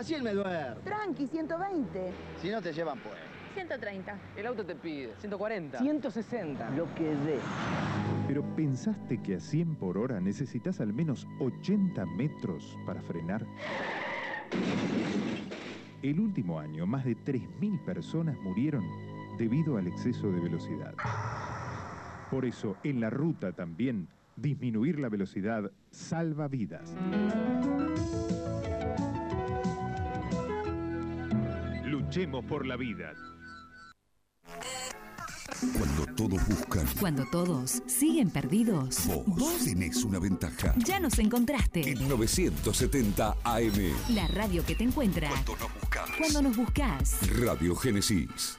Así él me duerme. Tranqui, 120. Si no te llevan, pues. 130. El auto te pide 140. 160. Lo que dé. Pero ¿pensaste que a 100 por hora necesitas al menos 80 metros para frenar? El último año, más de 3.000 personas murieron debido al exceso de velocidad. Por eso, en la ruta también, disminuir la velocidad salva vidas. Luchemos por la vida. Cuando todos buscan, Cuando todos siguen perdidos, vos, tenés una ventaja. ya nos encontraste. El 970 AM. La radio que te encuentra Cuando nos buscas. cuando nos buscas. Radio Génesis.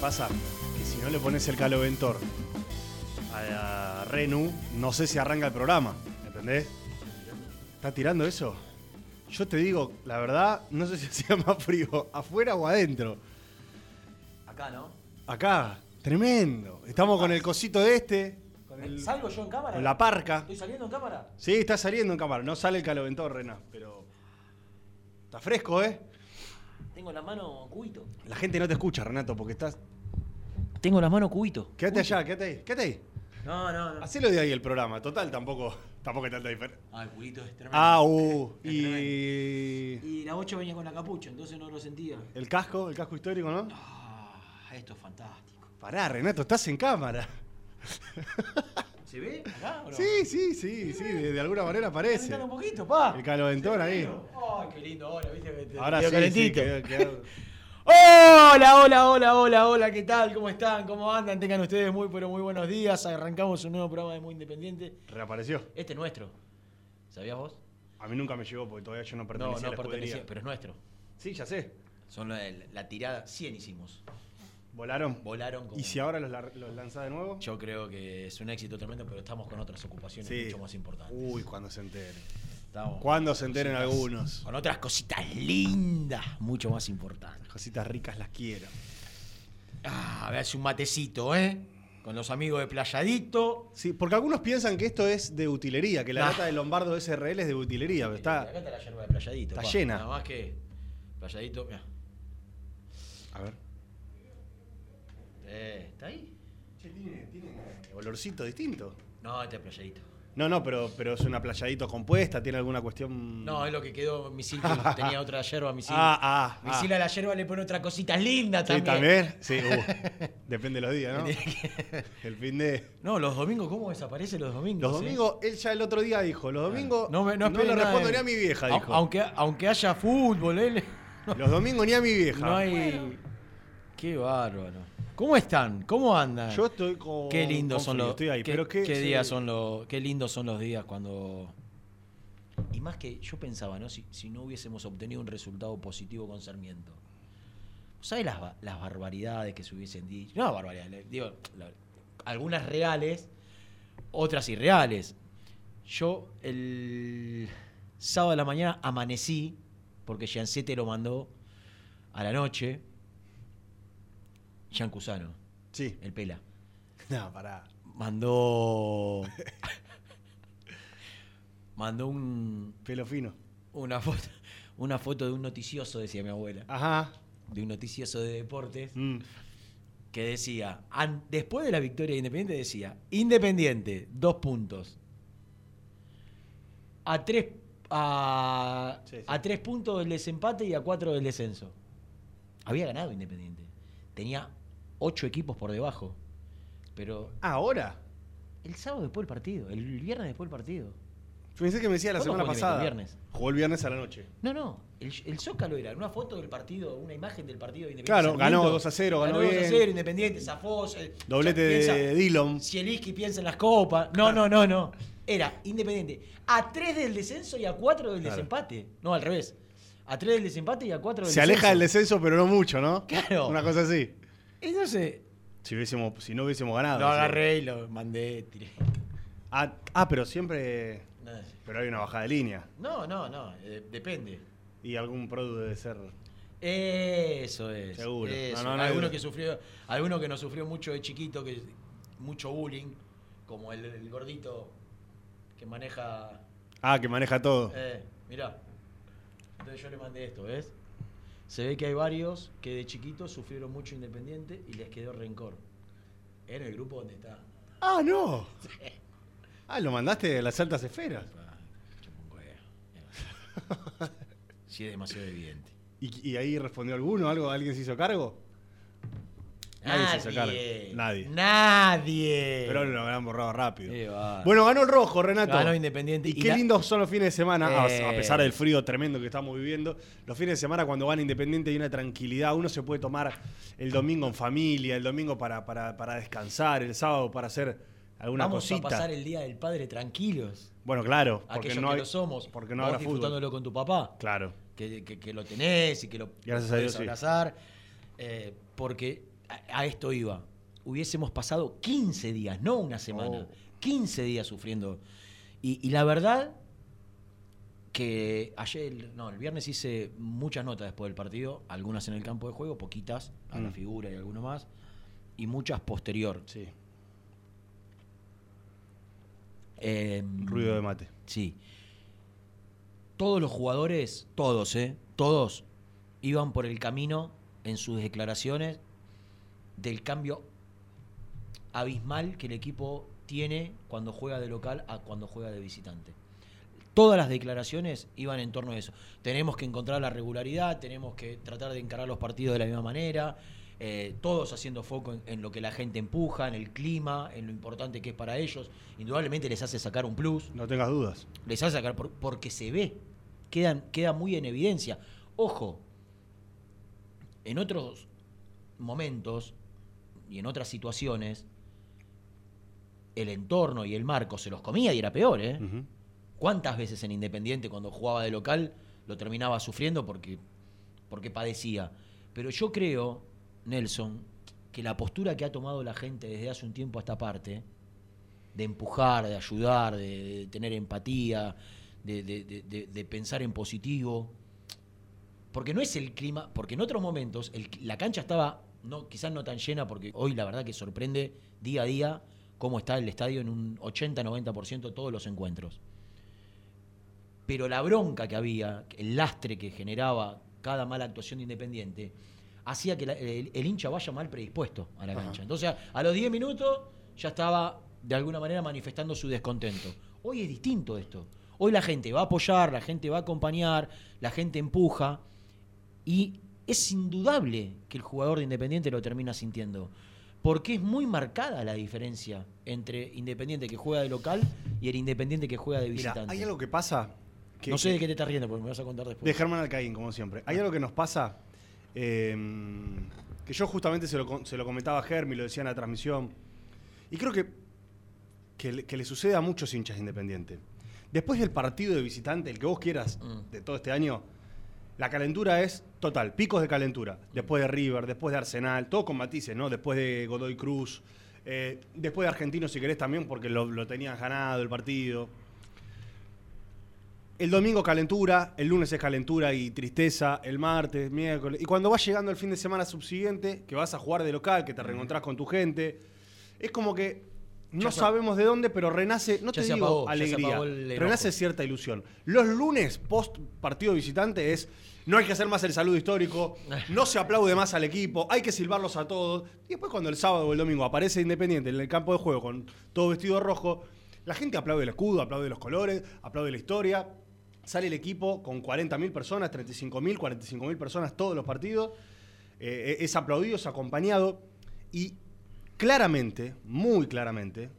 Pasa? Que si no le pones el caloventor a Renu, no sé si arranca el programa. ¿Entendés? ¿Está tirando eso? Yo te digo, la verdad, no sé si hacía más frío, afuera o adentro. Acá, ¿no? Acá, tremendo. Estamos con el cosito de este, con, el- ¿Salgo yo en cámara? con la parca. ¿Estoy saliendo en cámara? Sí, está saliendo en cámara. No sale el caloventor, Rena, pero. Está fresco, ¿eh? Tengo la mano cubito. La gente no te escucha, Renato, porque estás. Tengo la mano cubito. Quédate allá, quédate ahí, quédate ahí. No, no, no. Hacelo de ahí el programa. Total, tampoco, tampoco hay tanta diferencia. Ah, el culito es tremendo. Ah, uh. Es Y. Y la 8 venía con la capucha, entonces no lo sentía. El casco, el casco histórico, ¿no? Ah, esto es fantástico. Pará, Renato, estás en cámara. ¿Se ve acá o no? Sí, sí, sí, sí, de, de alguna manera parece. Calentalo un poquito, pa. El caloventón ahí. Ay, qué lindo ahora, viste que te Ahora quedó sí, calentito. sí, quedó- quedó- Hola, hola, hola, hola, hola, ¿qué tal? ¿Cómo están? ¿Cómo andan? Tengan ustedes muy, pero muy buenos días. Arrancamos un nuevo programa de Muy Independiente. Reapareció. Este es nuestro. ¿Sabías vos? A mí nunca me llegó porque todavía yo no No, pertenecía no a la escudería. pertenecía, pero es nuestro. Sí, ya sé. Son la, la tirada 100 hicimos. ¿Volaron? Volaron como... ¿Y si ahora los, los lanzás de nuevo? Yo creo que es un éxito tremendo, pero estamos con otras ocupaciones Sí. mucho más importantes. Uy, cuando se enteren. Estamos Cuando se enteren cositas- algunos. Con otras cositas lindas, mucho más importantes. Cositas ricas las quiero. Ah, a ver, hace un matecito, ¿eh? Con los amigos de Playadito. Sí, porque algunos piensan que esto es de utilería, que la Nah. lata de Lombardo SRL es de utilería. pero Está, Acá está la yerba de Playadito. está pa. llena. Nada más que Playadito, mira. a ver. Eh, ¿Está ahí? Che, tiene, tiene olorcito distinto. No, este es Playadito. No, no, pero, pero es una playadito compuesta, tiene alguna cuestión. No, es lo que quedó. Misil que tenía otra yerba. Misil, Ah, ah, Misil ah. a la yerba le pone otras cositas lindas Sí, también. también. Sí, uh, depende de los días, ¿no? El fin de. No, los domingos, ¿cómo desaparece los domingos? Los eh? domingos, él ya el otro día dijo, los domingos No, me, no, no, le respondo de- ni a mi vieja, dijo. Aunque, aunque haya fútbol, él. Los domingos ni a mi vieja. No hay. Qué bárbaro. ¿Cómo están? ¿Cómo andan? Yo estoy con. Qué lindos son los. Estoy ahí, qué, pero qué, qué sí. días son los. Qué lindos son los días cuando. Y más que yo pensaba, ¿no? Si, si no hubiésemos obtenido un resultado positivo con Sarmiento. ¿Sabes las, las barbaridades que se hubiesen dicho? No, barbaridades, digo, la- algunas reales, otras irreales. Yo el sábado de la mañana amanecí, porque Giancete lo mandó a la noche. Jean Cusano, Sí. el pela No, pará. mandó mandó un Pelo fino. una foto una foto de un noticioso decía mi abuela Ajá. de un noticioso de deportes Mm. que decía an- después de la victoria de Independiente decía Independiente dos puntos a tres a, Sí, sí. a tres puntos del desempate y a cuatro del descenso había ganado Independiente tenía ocho equipos por debajo pero Ah, ¿Ahora? el sábado después del partido el viernes después del partido Yo pensé que me decía la ¿Cuándo semana pasada. Independiente? Viernes. Jugó el viernes a la noche. No, no. El, el Zócalo era una foto del partido, una imagen del partido de Independiente. Claro, ganó Sarmiento. 2 a 0, ganó 2 a bien. 0, Independiente, zafó. eh, Doblete ya de piensa- Dillon. Zielinski piensa en las copas. No, no, no, no. Era Independiente. A 3 del descenso y a 4 del Claro. desempate. No, al revés. A 3 del desempate y a 4 del Se aleja del descenso, pero no mucho, ¿no? Claro. Una cosa así. Entonces, Si, hubiésemos, si no hubiésemos ganado. lo agarré y lo mandé, tiré. Ah, ah, pero siempre. Pero hay una bajada de línea. No, no, no. eh, depende. Y algún producto debe ser. Eso es. Seguro. eso. No, no, no hay alguno duda. que sufrió, alguno que nos sufrió mucho de chiquito, que mucho bullying, como el, el gordito que maneja. Ah, que maneja todo. Eh, mirá. Entonces yo le mandé esto, ¿ves? Se ve que hay varios que de chiquitos sufrieron mucho independiente y les quedó rencor. En el grupo donde está. Ah, no. Ah, lo mandaste a las altas esferas. Ah. Sí, es demasiado evidente. ¿Y, y ahí respondió alguno? ¿Algo? ¿Alguien se hizo cargo? Nadie se hizo cargo. Nadie. Nadie. Pero lo habían borrado rápido. Bueno, ganó el rojo, Renato. Ganó Independiente. Y, Y qué la- lindos son los fines de semana, a- Eh. a pesar del frío tremendo que estamos viviendo. Los fines de semana cuando gana Independiente hay una tranquilidad. Uno se puede tomar el domingo en familia, el domingo para, para, para descansar, el sábado para hacer alguna Vamos cosita. a pasar el Día del Padre tranquilos. Bueno, claro, porque Aquellos no que hay, lo somos. porque no habrá fútbol. disfrutándolo con tu papá. Claro. Que, que- que lo tenés y que lo Gracias a podés Dios, sí. abrazar. eh, porque a, a esto iba. Hubiésemos pasado 15 días, no una semana. Oh. 15 días sufriendo. Y, y la verdad que ayer, no, el viernes hice muchas notas después del partido, algunas en el campo de juego, poquitas a la Mm. figura y alguno más, y muchas posterior. Sí. Em, Ruido de mate. Sí. Todos los jugadores, todos, ¿eh? Todos iban por el camino en sus declaraciones del cambio abismal que el equipo tiene cuando juega de local a cuando juega de visitante. Todas las declaraciones iban en torno a eso. Tenemos que encontrar la regularidad, tenemos que tratar de encarar los partidos de la misma manera, eh, todos haciendo foco en, en lo que la gente empuja, en el clima, en lo importante que es para ellos. Indudablemente les hace sacar un plus. No tengas dudas. Les hace sacar por- porque se ve, quedan, queda muy en evidencia. Ojo, en otros momentos y en otras situaciones, el entorno y el marco se los comía y era peor, ¿eh? ¿Cuántas veces en Independiente cuando jugaba de local lo terminaba sufriendo porque, porque padecía? Pero yo creo, Nelson, que la postura que ha tomado la gente desde hace un tiempo a esta parte, de empujar, de ayudar, de, de tener empatía, de, de- de- de- de pensar en positivo, porque no es el clima, porque en otros momentos el- la cancha estaba no, quizás no tan llena, porque hoy la verdad que sorprende día a día cómo está el estadio en un 80-90% todos los encuentros. Pero la bronca que había, el lastre que generaba cada mala actuación de Independiente, hacía que la- el, el hincha vaya mal predispuesto a la Ajá. cancha. Entonces, a los 10 minutos ya estaba de alguna manera manifestando su descontento. Hoy es distinto esto. Hoy la gente va a apoyar, la gente va a acompañar, la gente empuja y es indudable que el jugador de Independiente lo termina sintiendo. Porque es muy marcada la diferencia entre Independiente que juega de local y el Independiente que juega de Mira, visitante. hay algo que pasa. Que, no sé de qué te estás riendo, porque me vas a contar después. De Germán Alcaín, como siempre. Hay algo que nos pasa, eh, que yo justamente se lo, se lo comentaba a Germi, lo decía en la transmisión, y creo que, que, le- que le sucede a muchos hinchas independientes. Después del partido de visitante, el que vos quieras, Mm. de todo este año, la calentura es total, picos de calentura. Después de River, después de Arsenal, todo con matices, ¿no? Después de Godoy Cruz, eh, después de Argentino, si querés también, porque lo, lo tenían ganado el partido. El domingo calentura, el lunes es calentura y tristeza, el martes, miércoles. Y cuando vas llegando el fin de semana subsiguiente, que vas a jugar de local, que te reencontrás con tu gente, es como que no Ya sabemos de dónde, pero renace, no te digo apagó, alegría, renace cierta ilusión. Los lunes post partido visitante es no hay que hacer más el saludo histórico, no se aplaude más al equipo, hay que silbarlos a todos. Y después cuando el sábado o el domingo aparece Independiente en el campo de juego con todo vestido de rojo, la gente aplaude el escudo, aplaude los colores, aplaude la historia. Sale el equipo con 40.000 personas, 35.000, 45.000 personas todos los partidos. Eh, es aplaudido, es acompañado. Y claramente, muy claramente,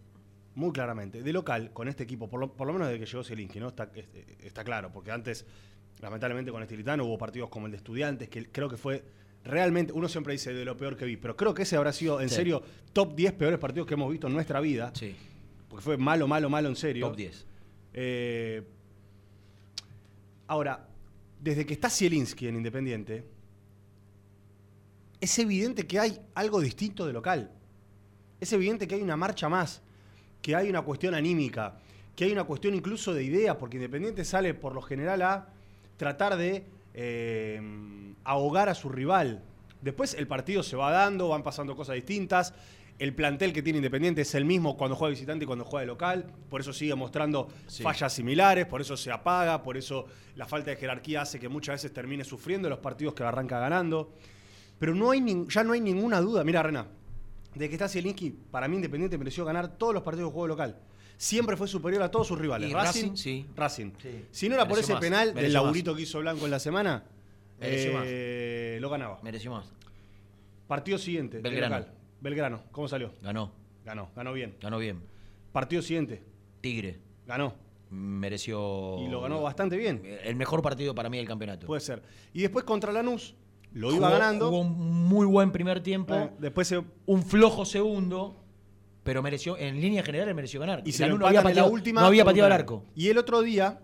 muy claramente, de local, con este equipo, por lo, por lo menos desde que llegó Zielinski, ¿no? Está, es- está claro, porque antes, lamentablemente, con Estilitano hubo partidos como el de Estudiantes, que creo que fue realmente, uno siempre dice de lo peor que vi, pero creo que ese habrá sido, en Sí. serio, top 10 peores partidos que hemos visto en nuestra vida. Sí, Porque fue malo, malo, malo, en serio. top 10. Eh, ahora, desde que está Zielinski en Independiente, es evidente que hay algo distinto de local. Es evidente que hay una marcha más, que hay una cuestión anímica, que hay una cuestión incluso de ideas, porque Independiente sale por lo general a tratar de eh, ahogar a su rival. Después el partido se va dando, van pasando cosas distintas. El plantel que tiene Independiente es el mismo cuando juega visitante y cuando juega de local. Por eso sigue mostrando Sí. fallas similares, por eso se apaga, por eso la falta de jerarquía hace que muchas veces termine sufriendo los partidos que arranca ganando. Pero no hay ya no hay ninguna duda. Mira, Rena, de que está Zielinski, para mí Independiente mereció ganar todos los partidos de juego local. Siempre fue superior a todos sus rivales. Y Racing, Racing, sí. Racing. Sí. Si no era por ese más, penal del más. laburito que hizo Blanco en la semana, eh, lo ganaba. Mereció más. Partido siguiente. Belgrano. local. Belgrano. ¿Cómo salió? Ganó, Ganó. Ganó bien. ganó bien. Partido siguiente. Tigre Ganó. mereció. Y lo ganó bastante bien. El mejor partido para mí del campeonato. Puede ser. Y después contra Lanús, lo Jugó- iba ganando. Jugó un muy buen primer tiempo. Eh, después se, un flojo segundo, pero mereció, en línea general mereció ganar. y se no había en la pateado, última. no había pateado al arco. Y el otro día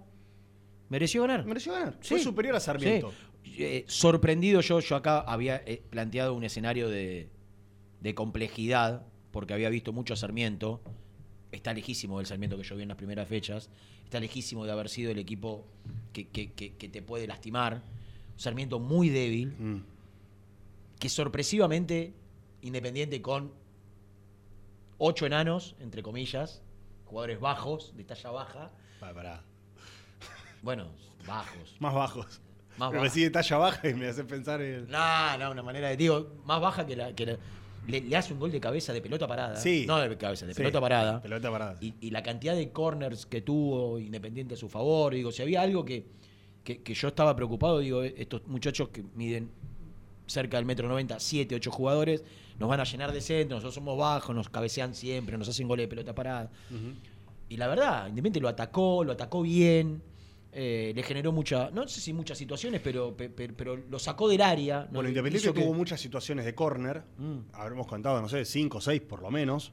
Mereció ganar. mereció ganar. Sí. Fue superior a Sarmiento. Sí. Eh, sorprendido yo, yo acá había eh, planteado un escenario de, de complejidad, porque había visto mucho a Sarmiento. Está lejísimo del Sarmiento que yo vi en las primeras fechas. Está lejísimo de haber sido el equipo que, que- que- que te puede lastimar. Un Sarmiento muy débil, Mm. que sorpresivamente, Independiente con ocho enanos, entre comillas, jugadores bajos, de talla baja. Pa- pará. Bueno, bajos. Más bajos. Más Pero bajos. me sigue talla baja y me hace pensar en. No, no, una manera de. Digo, más baja que la. Que la- le, le hace un gol de cabeza de pelota parada. Sí. No de cabeza, de Sí, pelota parada. Pelota parada. Y, y la cantidad de corners que tuvo Independiente a su favor. Digo, si había algo que, que, que yo estaba preocupado, digo, estos muchachos que miden cerca del metro 90, 7, 8 jugadores, nos van a llenar de centro, nosotros somos bajos, nos cabecean siempre, nos hacen goles de pelota parada. Y la verdad, Independiente lo atacó, lo atacó bien. eh, le generó mucha, no sé si muchas situaciones, pero, pe- pe- pero lo sacó del área. ¿no? Bueno, Independiente que- tuvo muchas situaciones de córner, Mm. habremos contado, no sé, cinco o seis por lo menos,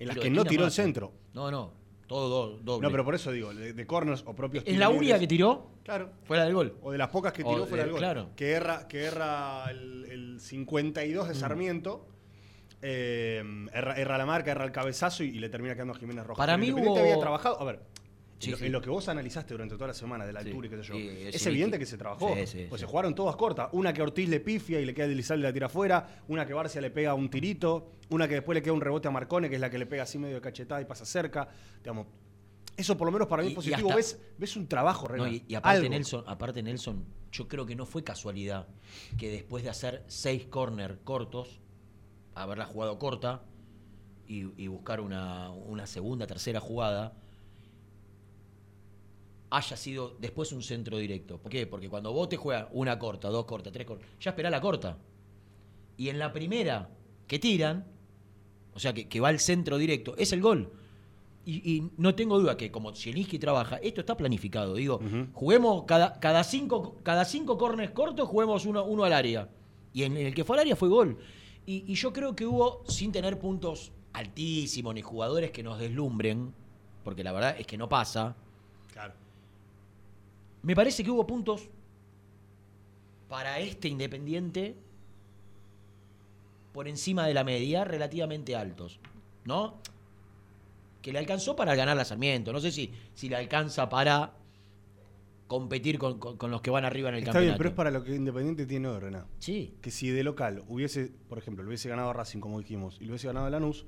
en las que no tiró el centro. No, no, todo do- doble. No, pero por eso digo, de, de corners o propios ¿Es la única que tiró? Claro. Fuera del gol. O de las pocas que tiró de- fuera del gol. claro. Que erra, que erra el, el 52 de Mm. Sarmiento. eh, erra, erra la marca, erra el cabezazo y, y le termina quedando a Jiménez Rojas. Para Pero mí hubo- había trabajado. A ver, Sí, en, lo, sí. en lo que vos analizaste durante toda la semana de la altura y qué sé yo, es, evidente que- se trabajó. Pues se jugaron todas cortas. Una que Ortiz le pifia y le queda Elizalde y la tira afuera. Una que Barcia le pega un tirito. Una que después le queda un rebote a Marcone, que es la que le pega así medio de cachetada y pasa cerca. Digamos, eso por lo menos para mí Y- es positivo. hasta- ves, ves un trabajo, No, Renan. y, y aparte, Algo. Nelson, aparte Nelson, yo creo que no fue casualidad que después de hacer seis corner cortos, haberla jugado corta y, y buscar una, una segunda, tercera jugada, haya sido después un centro directo. ¿Por qué? Porque cuando vos te juegas una corta, dos cortas, tres cortas, ya esperá la corta. Y en la primera que tiran, o sea, que, que va al centro directo, es el gol. Y, y no tengo duda que como Zielinski trabaja, esto está planificado. Digo, juguemos cada, cada cinco, cada cinco corners cortos, juguemos uno, uno al área. Y en el que fue al área fue gol. Y, y yo creo que hubo, sin tener puntos altísimos ni jugadores que nos deslumbren, porque la verdad es que no pasa, Claro. Me parece que hubo puntos para este Independiente por encima de la media, relativamente altos, ¿no? Que le alcanzó para ganar la Sarmiento. No sé si, si le alcanza para competir con, con- con los que van arriba en el Está campeonato. bien, pero es para lo que Independiente tiene hoy. Sí. Que si de local hubiese, por ejemplo, lo hubiese ganado a Racing, como dijimos, y lo hubiese ganado a Lanús,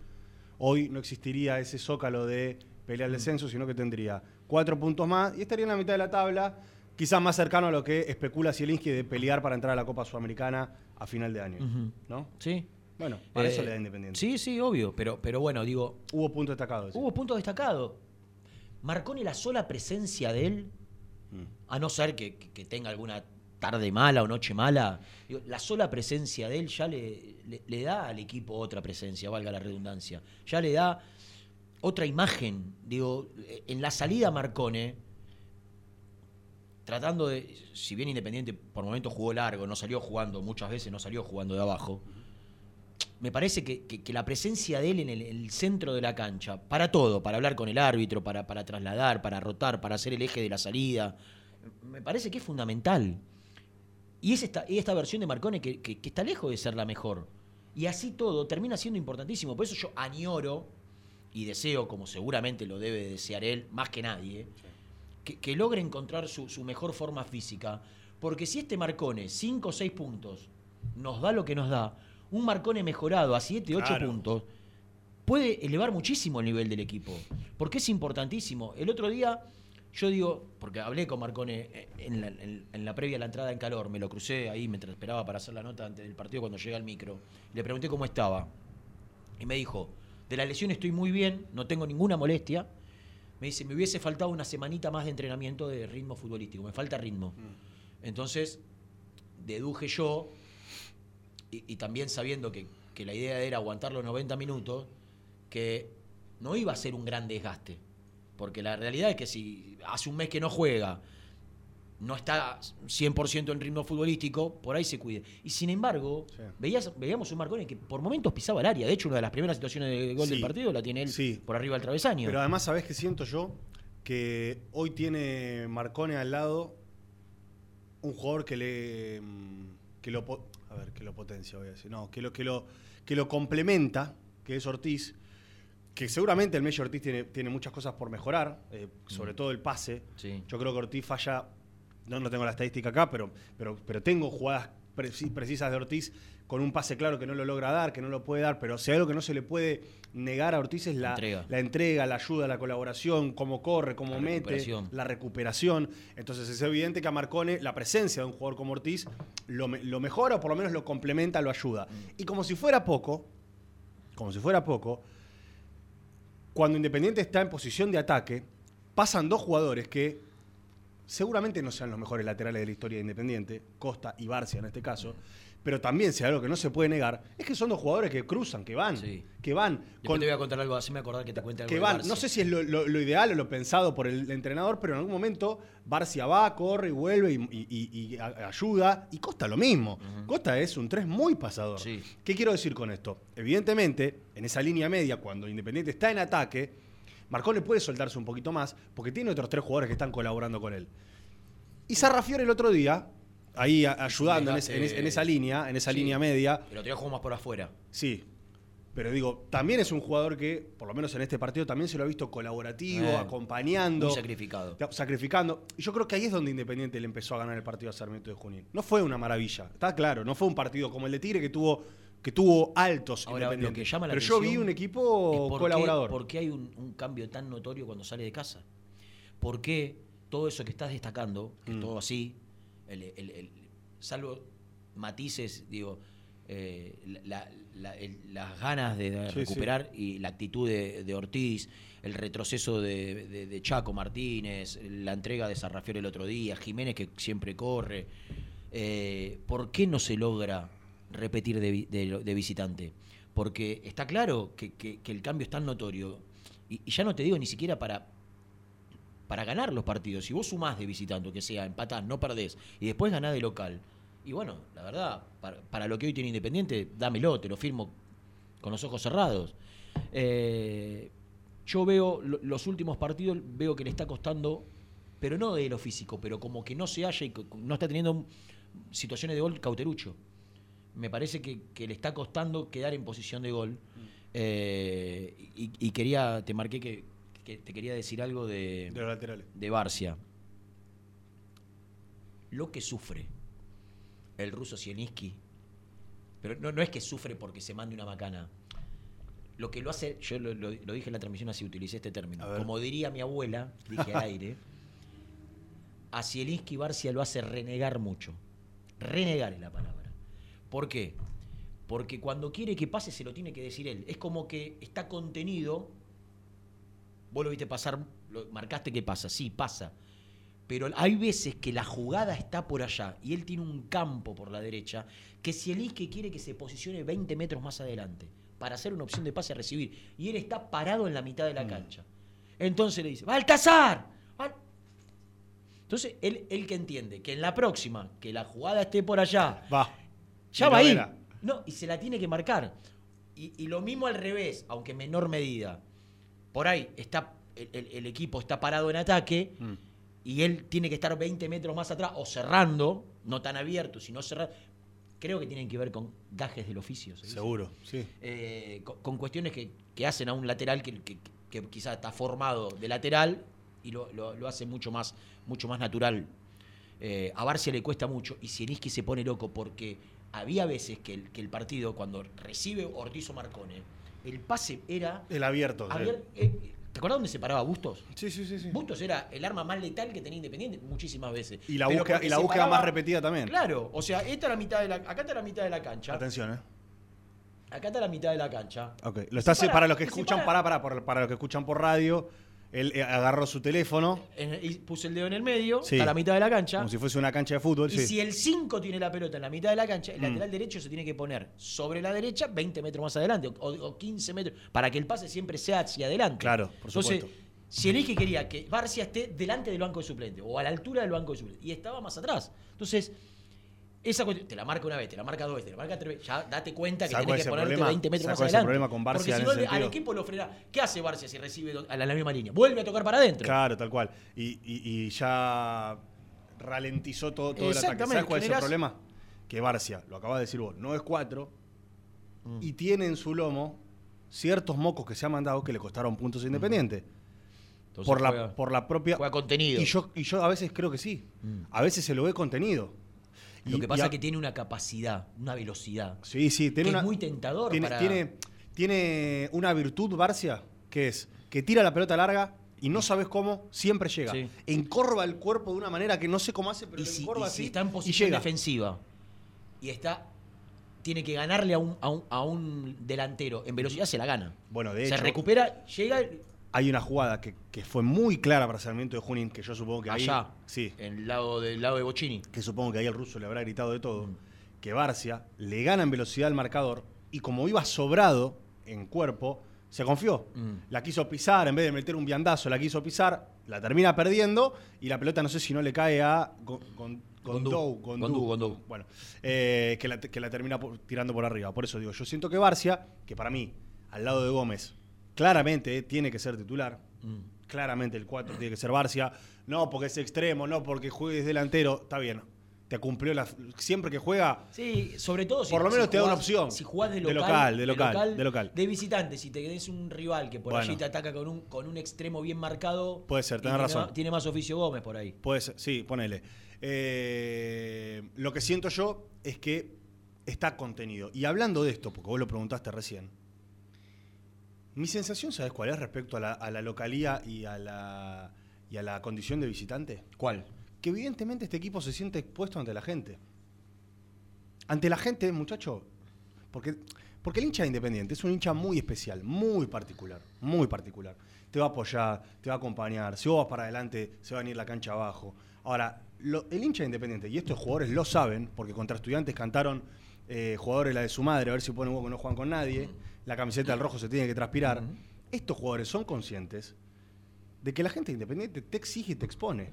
hoy no existiría ese zócalo de pelea Mm. al descenso, sino que tendría cuatro puntos más y estaría en la mitad de la tabla, quizás más cercano a lo que especula Zielinski de pelear para entrar a la Copa Sudamericana a final de año. ¿No? Sí. Bueno, para Eh, eso le da Independiente. Sí, sí, obvio. Pero, pero bueno, digo, Hubo puntos destacados. hubo puntos destacados. Marconi la sola presencia de él, Mm. a no ser que, que- que tenga alguna tarde mala o noche mala, digo, la sola presencia de él ya le, le- le da al equipo otra presencia, valga la redundancia. Ya le da otra imagen. Digo, en la salida Marcone, tratando de, si bien Independiente por momentos jugó largo, no salió jugando, muchas veces no salió jugando de abajo, me parece que, la presencia de él en el, centro de la cancha, para todo, para hablar con el árbitro, para, trasladar, para rotar, para hacer el eje de la salida, me parece que es fundamental. Y es esta, esta versión de Marcone que- que está lejos de ser la mejor. Y así todo termina siendo importantísimo. Por eso yo añoro y deseo, como seguramente lo debe desear él, más que nadie, que, que logre encontrar su, su mejor forma física. Porque si este Marcone, 5 o 6 puntos, nos da lo que nos da, un Marcone mejorado a 7, 8 Claro. puntos, puede elevar muchísimo el nivel del equipo. Porque es importantísimo. El otro día, yo digo, porque hablé con Marcone en la, en- en la previa a la entrada en calor, me lo crucé ahí mientras esperaba para hacer la nota antes del partido cuando llega al micro. Le pregunté cómo estaba. Y me dijo, de la lesión estoy muy bien, no tengo ninguna molestia. Me dice, me hubiese faltado una semanita más de entrenamiento de ritmo futbolístico, me falta ritmo. Entonces, deduje yo, y, y también sabiendo que, que la idea era aguantar los 90 minutos, que no iba a ser un gran desgaste. Porque la realidad es que si hace un mes que no juega, no está 100% en ritmo futbolístico, por ahí se cuide. Y sin embargo, Sí. veías, veíamos un Marcone que por momentos pisaba el área. De hecho, una de las primeras situaciones de gol Sí. del partido la tiene él Sí. por arriba del travesaño. Pero además, ¿sabés qué siento yo? Que hoy tiene Marcone al lado un jugador que le. mm, que lo, a ver, que lo potencia, voy a decir. No, que lo, que lo, que lo complementa, que es Ortiz. Que seguramente el Messi Ortiz tiene, tiene muchas cosas por mejorar, eh, sobre todo el pase. Yo creo que Ortiz falla, no, no tengo la estadística acá, pero, pero, pero tengo jugadas preci- precisas de Ortiz con un pase claro que no lo logra dar, que no lo puede dar, pero si hay algo que no se le puede negar a Ortiz es la, Entrega. la entrega, la ayuda, la colaboración, cómo corre, cómo La mete, la recuperación. Entonces es evidente que a Marcone la presencia de un jugador como Ortiz lo, lo mejora o por lo menos lo complementa, lo ayuda. Y como si fuera poco, como si fuera poco, cuando Independiente está en posición de ataque, pasan dos jugadores que seguramente no sean los mejores laterales de la historia de Independiente, Costa y Barcia en este caso, pero también, si hay algo que no se puede negar, es que son dos jugadores que cruzan, que van, que van. Te voy a contar algo, haceme acordar que te cuente algo que de van, Barcia. no sé si es lo, lo- lo ideal o lo pensado por el entrenador, pero en algún momento Barcia va, corre y vuelve y, ayuda. Y Costa lo mismo. Costa es un 3 muy pasador. ¿Qué quiero decir con esto? Evidentemente, en esa línea media, cuando Independiente está en ataque, Marcone puede soltarse un poquito más porque tiene otros tres jugadores que están colaborando con él. Y Sarrafiore el otro día, ahí ayudando en, en esa línea, en esa Sí. línea media, otro día jugó más por afuera. Sí. Pero digo, también es un jugador que, por lo menos en este partido, también se lo ha visto colaborativo, Eh, acompañando. muy sacrificado. Sacrificando. Y yo creo que ahí es donde Independiente le empezó a ganar el partido a Sarmiento de Junín. No fue una maravilla, está claro. No fue un partido como el de Tigre que tuvo, que tuvo altos Ahora, lo que llama la Pero yo vi un equipo por colaborador. Qué, ¿Por qué hay un, un cambio tan notorio cuando sale de casa? ¿Por qué todo eso que estás destacando, que Mm. es todo así, el- el- el- salvo matices, digo, eh, la- la- el- las ganas de, Sí, recuperar y la actitud de, de Ortiz, el retroceso de, de- de Chaco Martínez, la entrega de Sarrafiore el otro día, Jiménez que siempre corre, eh, ¿por qué no se logra repetir de, de- visitante? Porque está claro que, el cambio es tan notorio, y, ya no te digo ni siquiera para, para ganar los partidos. Si vos sumás de visitante, que sea, empatás, no perdés, y después ganás de local, y bueno, la verdad, para, lo que hoy tiene Independiente, dámelo, te lo firmo con los ojos cerrados. Eh, yo veo lo- los últimos partidos, veo que le está costando, pero no de lo físico, pero como que no se halla y no está teniendo situaciones de gol cauterucho. Me parece que, que le está costando quedar en posición de gol. Eh, y, y quería, te marqué que, que te quería decir algo de, De los laterales. de Barcia. Lo que sufre el ruso Zielinski, pero no, no es que sufre porque se mande una macana. Lo que lo hace, yo lo, lo- lo dije en la transmisión así, utilicé este término. Como diría mi abuela, dije al aire, a Zielinski Barcia lo hace renegar mucho. Renegar es la palabra. ¿Por qué? Porque cuando quiere que pase se lo tiene que decir él. Es como que está contenido. Vos lo viste pasar, lo, marcaste que pasa, sí, pasa. Pero hay veces que la jugada está por allá y él tiene un campo por la derecha que si el Isque quiere que se posicione 20 metros más adelante para hacer una opción de pase a recibir y él está parado en la mitad de la cancha. Entonces le dice, ¡Baltasar! Bal-". Entonces él, él que entiende que en la próxima, que la jugada esté por allá, Va. Ya va ahí. No, y se la tiene que marcar. Y, y lo mismo al revés, aunque en menor medida. Por ahí está el, el- el equipo está parado en ataque Mm. y él tiene que estar 20 metros más atrás o cerrando, no tan abierto, sino cerrando. Creo que tienen que ver con gajes del oficio. Seguro, sí. Eh, con, con cuestiones que, que hacen a un lateral que, que, que quizá está formado de lateral y lo, lo- lo hace mucho más, mucho más natural. Eh, a Barcia le cuesta mucho y Zielinski se pone loco porque había veces que el, que el partido, cuando recibe Ortiz o Marcone, el pase era. El abierto. sí. abier- eh, ¿Te acordás dónde se paraba Bustos? Sí, sí, sí. sí. Bustos era el arma más letal que tenía Independiente muchísimas veces. Y la Pero búsqueda, porque y la se búsqueda paraba- más repetida también. Claro, o sea, esta es la mitad de la, acá está la mitad de la cancha. Atención, ¿eh? Acá está la mitad de la cancha. Ok. Lo está se haciendo- para los que escuchan, para, para, para, para los que escuchan por radio, él eh, agarró su teléfono, y puse el dedo en el medio, Sí. está la mitad de la cancha. como si fuese una cancha de fútbol. y sí. si el 5 tiene la pelota en la mitad de la cancha, el Mm. lateral derecho se tiene que poner sobre la derecha 20 metros más adelante o, o 15 metros para que el pase siempre sea hacia adelante. Claro, por Entonces, supuesto. si el que quería que Barcia esté delante del banco de suplente o a la altura del banco de suplente y estaba más atrás. Entonces, esa cuestión, te la marca una vez, te la marca dos veces, te la marca tres veces, ya date cuenta que ¿Sabes tenés que ponerte problema? 20 metros ¿Sabes más adelante. problema con Barcia Porque si no, al equipo lo frena. ¿Qué hace Barcia si recibe a la, la misma línea? Vuelve a tocar para adentro. Claro, tal cual. Y, y- y ya ralentizó todo, todo el ataque. ¿Sabes cuál es el problema? Que Barcia, lo acabas de decir vos, no es cuatro Mm. y tiene en su lomo ciertos mocos que se han mandado que le costaron puntos a Independiente. Entonces por, la, por la propia. juega contenido. Y yo, y yo a veces creo que sí. Mm. A veces se lo ve contenido. Lo que pasa a- es que tiene una capacidad, una velocidad. Sí, sí, tiene que una, es muy tentador tiene, para... tiene, tiene una virtud, Barcia, que es que tira la pelota larga y no sabes cómo, siempre llega. Sí. Encorva el cuerpo de una manera que no sé cómo hace, pero y si, encorva y si así está en y posición llega. defensiva y está tiene que ganarle a un, a un, a un delantero en velocidad, se la gana. Bueno, de se hecho, recupera, llega hay una jugada que, que fue muy clara para Sarmiento de Junín, que yo supongo que ahí. allá, Sí. en el lado del lado de Bocini. Que supongo que ahí el ruso le habrá gritado de todo. Mm. Que Barcia le gana en velocidad al marcador y como iba sobrado en cuerpo, se confió. Mm. La quiso pisar, en vez de meter un viandazo, la quiso pisar, la termina perdiendo y la pelota no sé si no le cae a. Gondou, Gondú. Bueno, eh, que, la, que la termina por- tirando por arriba. Por eso digo, yo siento que Barcia, que para mí, al lado de Gómez, claramente eh, tiene que ser titular. Mm. Claramente el 4 tiene que ser Barcia. No porque es extremo, no porque juegues delantero. Está bien. Te cumplió la. Siempre que juega. Sí, sobre todo si Por lo menos si te da una opción. Si jugás de De local, local, de local, de local. de visitante, si te quedes un rival que por Bueno. allí te ataca con un, con un extremo bien marcado. Puede ser, tenés tiene razón. más- Tiene más oficio Gómez por ahí. Puede ser, sí, ponele. Eh, lo que siento yo es que está contenido. Y hablando de esto, porque vos lo preguntaste recién, mi sensación, ¿sabes cuál es respecto a la, a la localía y a la, y a la condición de visitante? ¿Cuál? Que evidentemente este equipo se siente expuesto ante la gente. Ante la gente, muchacho, porque, porque el hincha de Independiente es un hincha muy especial, muy particular, muy particular. Te va a apoyar, te va a acompañar, si vos vas para adelante, se va a venir la cancha abajo. Ahora, lo- el hincha de Independiente, y estos jugadores lo saben, porque contra estudiantes cantaron eh, jugadores la de su madre, a ver si ponen huevo que no juegan con nadie, la camiseta del rojo se tiene que transpirar. Estos jugadores son conscientes de que la gente de Independiente te exige y te expone.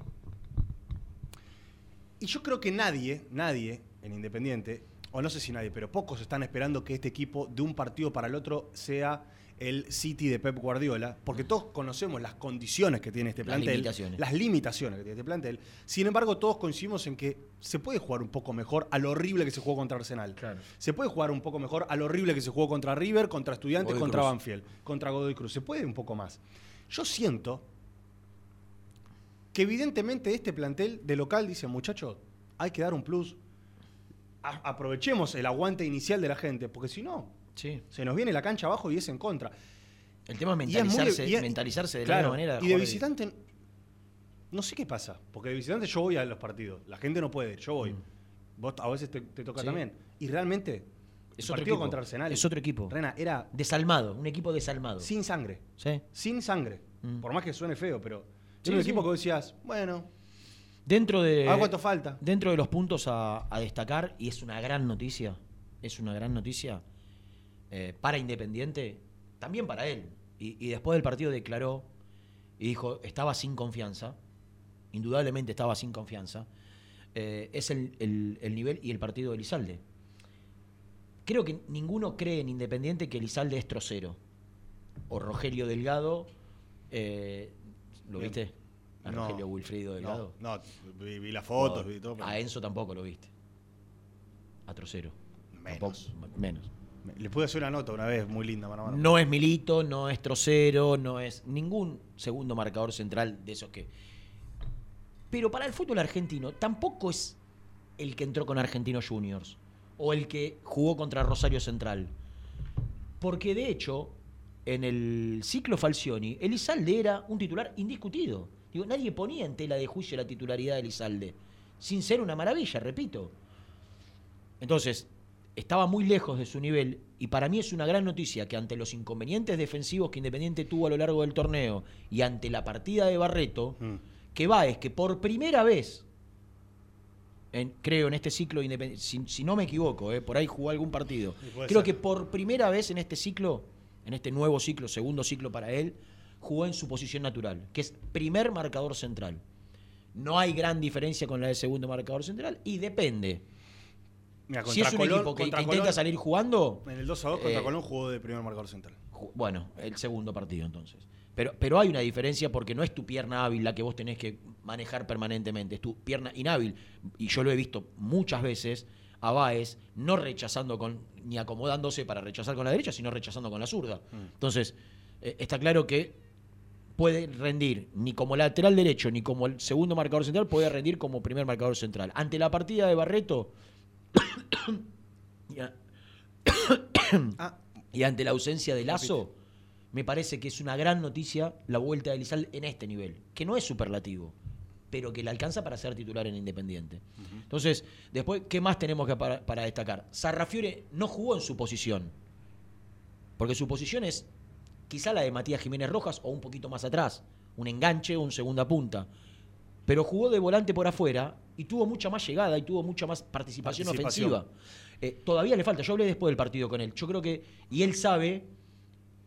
Y yo creo que nadie, nadie en Independiente, o no sé si nadie, pero pocos están esperando que este equipo de un partido para el otro sea el City de Pep Guardiola, porque todos conocemos las condiciones que tiene este Las plantel, limitaciones. las limitaciones que tiene este plantel. Sin embargo, todos coincidimos en que se puede jugar un poco mejor a lo horrible que se jugó contra Arsenal. Se puede jugar un poco mejor a lo horrible que se jugó contra River, contra Estudiantes, Godoy contra Cruz. Banfield, contra Godoy Cruz. Se puede un poco más. Yo siento que evidentemente este plantel de local dice, muchachos, hay que dar un plus. A- aprovechemos el aguante inicial de la gente, porque si no, Sí. se nos viene la cancha abajo y es en contra. El tema es Y es muy- mentalizarse, es- mentalizarse de claro, la manera. Y de visitante, no sé qué pasa, porque de visitante yo voy a los partidos, la gente no puede, yo voy. Vos a veces te, te toca Mm. Sí. también. Y realmente, Es el otro partido equipo. contra Arsenal. Es otro equipo. Rena, era Desalmado, un equipo desalmado. sin sangre. Sí. Sin sangre. Mm. Por más que suene feo, pero. Sí, era un sí. equipo que vos decías, bueno, Dentro de. a cuánto falta. Dentro de los puntos a, a destacar, y es una gran noticia, es una gran noticia eh, para Independiente, también para él. Y, y después del partido declaró y dijo, estaba sin confianza, indudablemente estaba sin confianza, eh, es el, el- el nivel y el partido de Elizalde. Creo que ninguno cree en Independiente que Elizalde es trocero. O Rogelio Delgado, eh, ¿lo Bien. viste? A No. Rogelio Wilfrido Delgado. No, no, vi, vi las fotos, vi todo. pero- A Enzo tampoco lo viste. A Trocero. Menos. Tampoco- menos. Le pude hacer una nota una vez muy linda, mano. No es Milito, no es Trocero, no es ningún segundo marcador central de esos que. Pero para el fútbol argentino tampoco es el que entró con Argentinos Juniors o el que jugó contra Rosario Central. Porque de hecho, en el ciclo Falcioni, Elizalde era un titular indiscutido. Digo, nadie ponía en tela de juicio la titularidad de Elizalde. Sin ser una maravilla, repito. Entonces, estaba muy lejos de su nivel y para mí es una gran noticia que ante los inconvenientes defensivos que Independiente tuvo a lo largo del torneo y ante la partida de Barreto, Mm. que va es que por primera vez, en- creo en este ciclo Independiente, si, si no me equivoco, eh, por ahí jugó algún partido, creo ser. que por primera vez en este ciclo, en este nuevo ciclo, segundo ciclo para él, jugó en su posición natural, que es primer marcador central. No hay gran diferencia con la del segundo marcador central y depende. Mira, Si es un Colón- equipo que, intenta Colón- salir jugando, En el 2 a 2 contra Eh, Colón jugó de primer marcador central. bueno, el segundo partido entonces. Pero, pero hay una diferencia porque no es tu pierna hábil la que vos tenés que manejar permanentemente, es tu pierna inhábil. Y yo lo he visto muchas veces a Baez no rechazando con, ni acomodándose para rechazar con la derecha, sino rechazando con la zurda. Entonces, eh, está claro que puede rendir ni como lateral derecho ni como el segundo marcador central, puede rendir como primer marcador central. Ante la partida de Barreto y, a- Ah, y ante la ausencia de Lazo, me parece que es una gran noticia la vuelta de Elizalde en este nivel, que no es superlativo, pero que le alcanza para ser titular en Independiente. Entonces, después, ¿qué más tenemos que para, para destacar? Sarrafiore no jugó en su posición, porque su posición es quizá la de Matías Jiménez Rojas o un poquito más atrás, un enganche o un segunda punta. Pero jugó de volante por afuera y tuvo mucha más llegada y tuvo mucha más participación, Participación. ofensiva. Eh, todavía le falta, yo hablé después del partido con él. Yo creo que, y él sabe,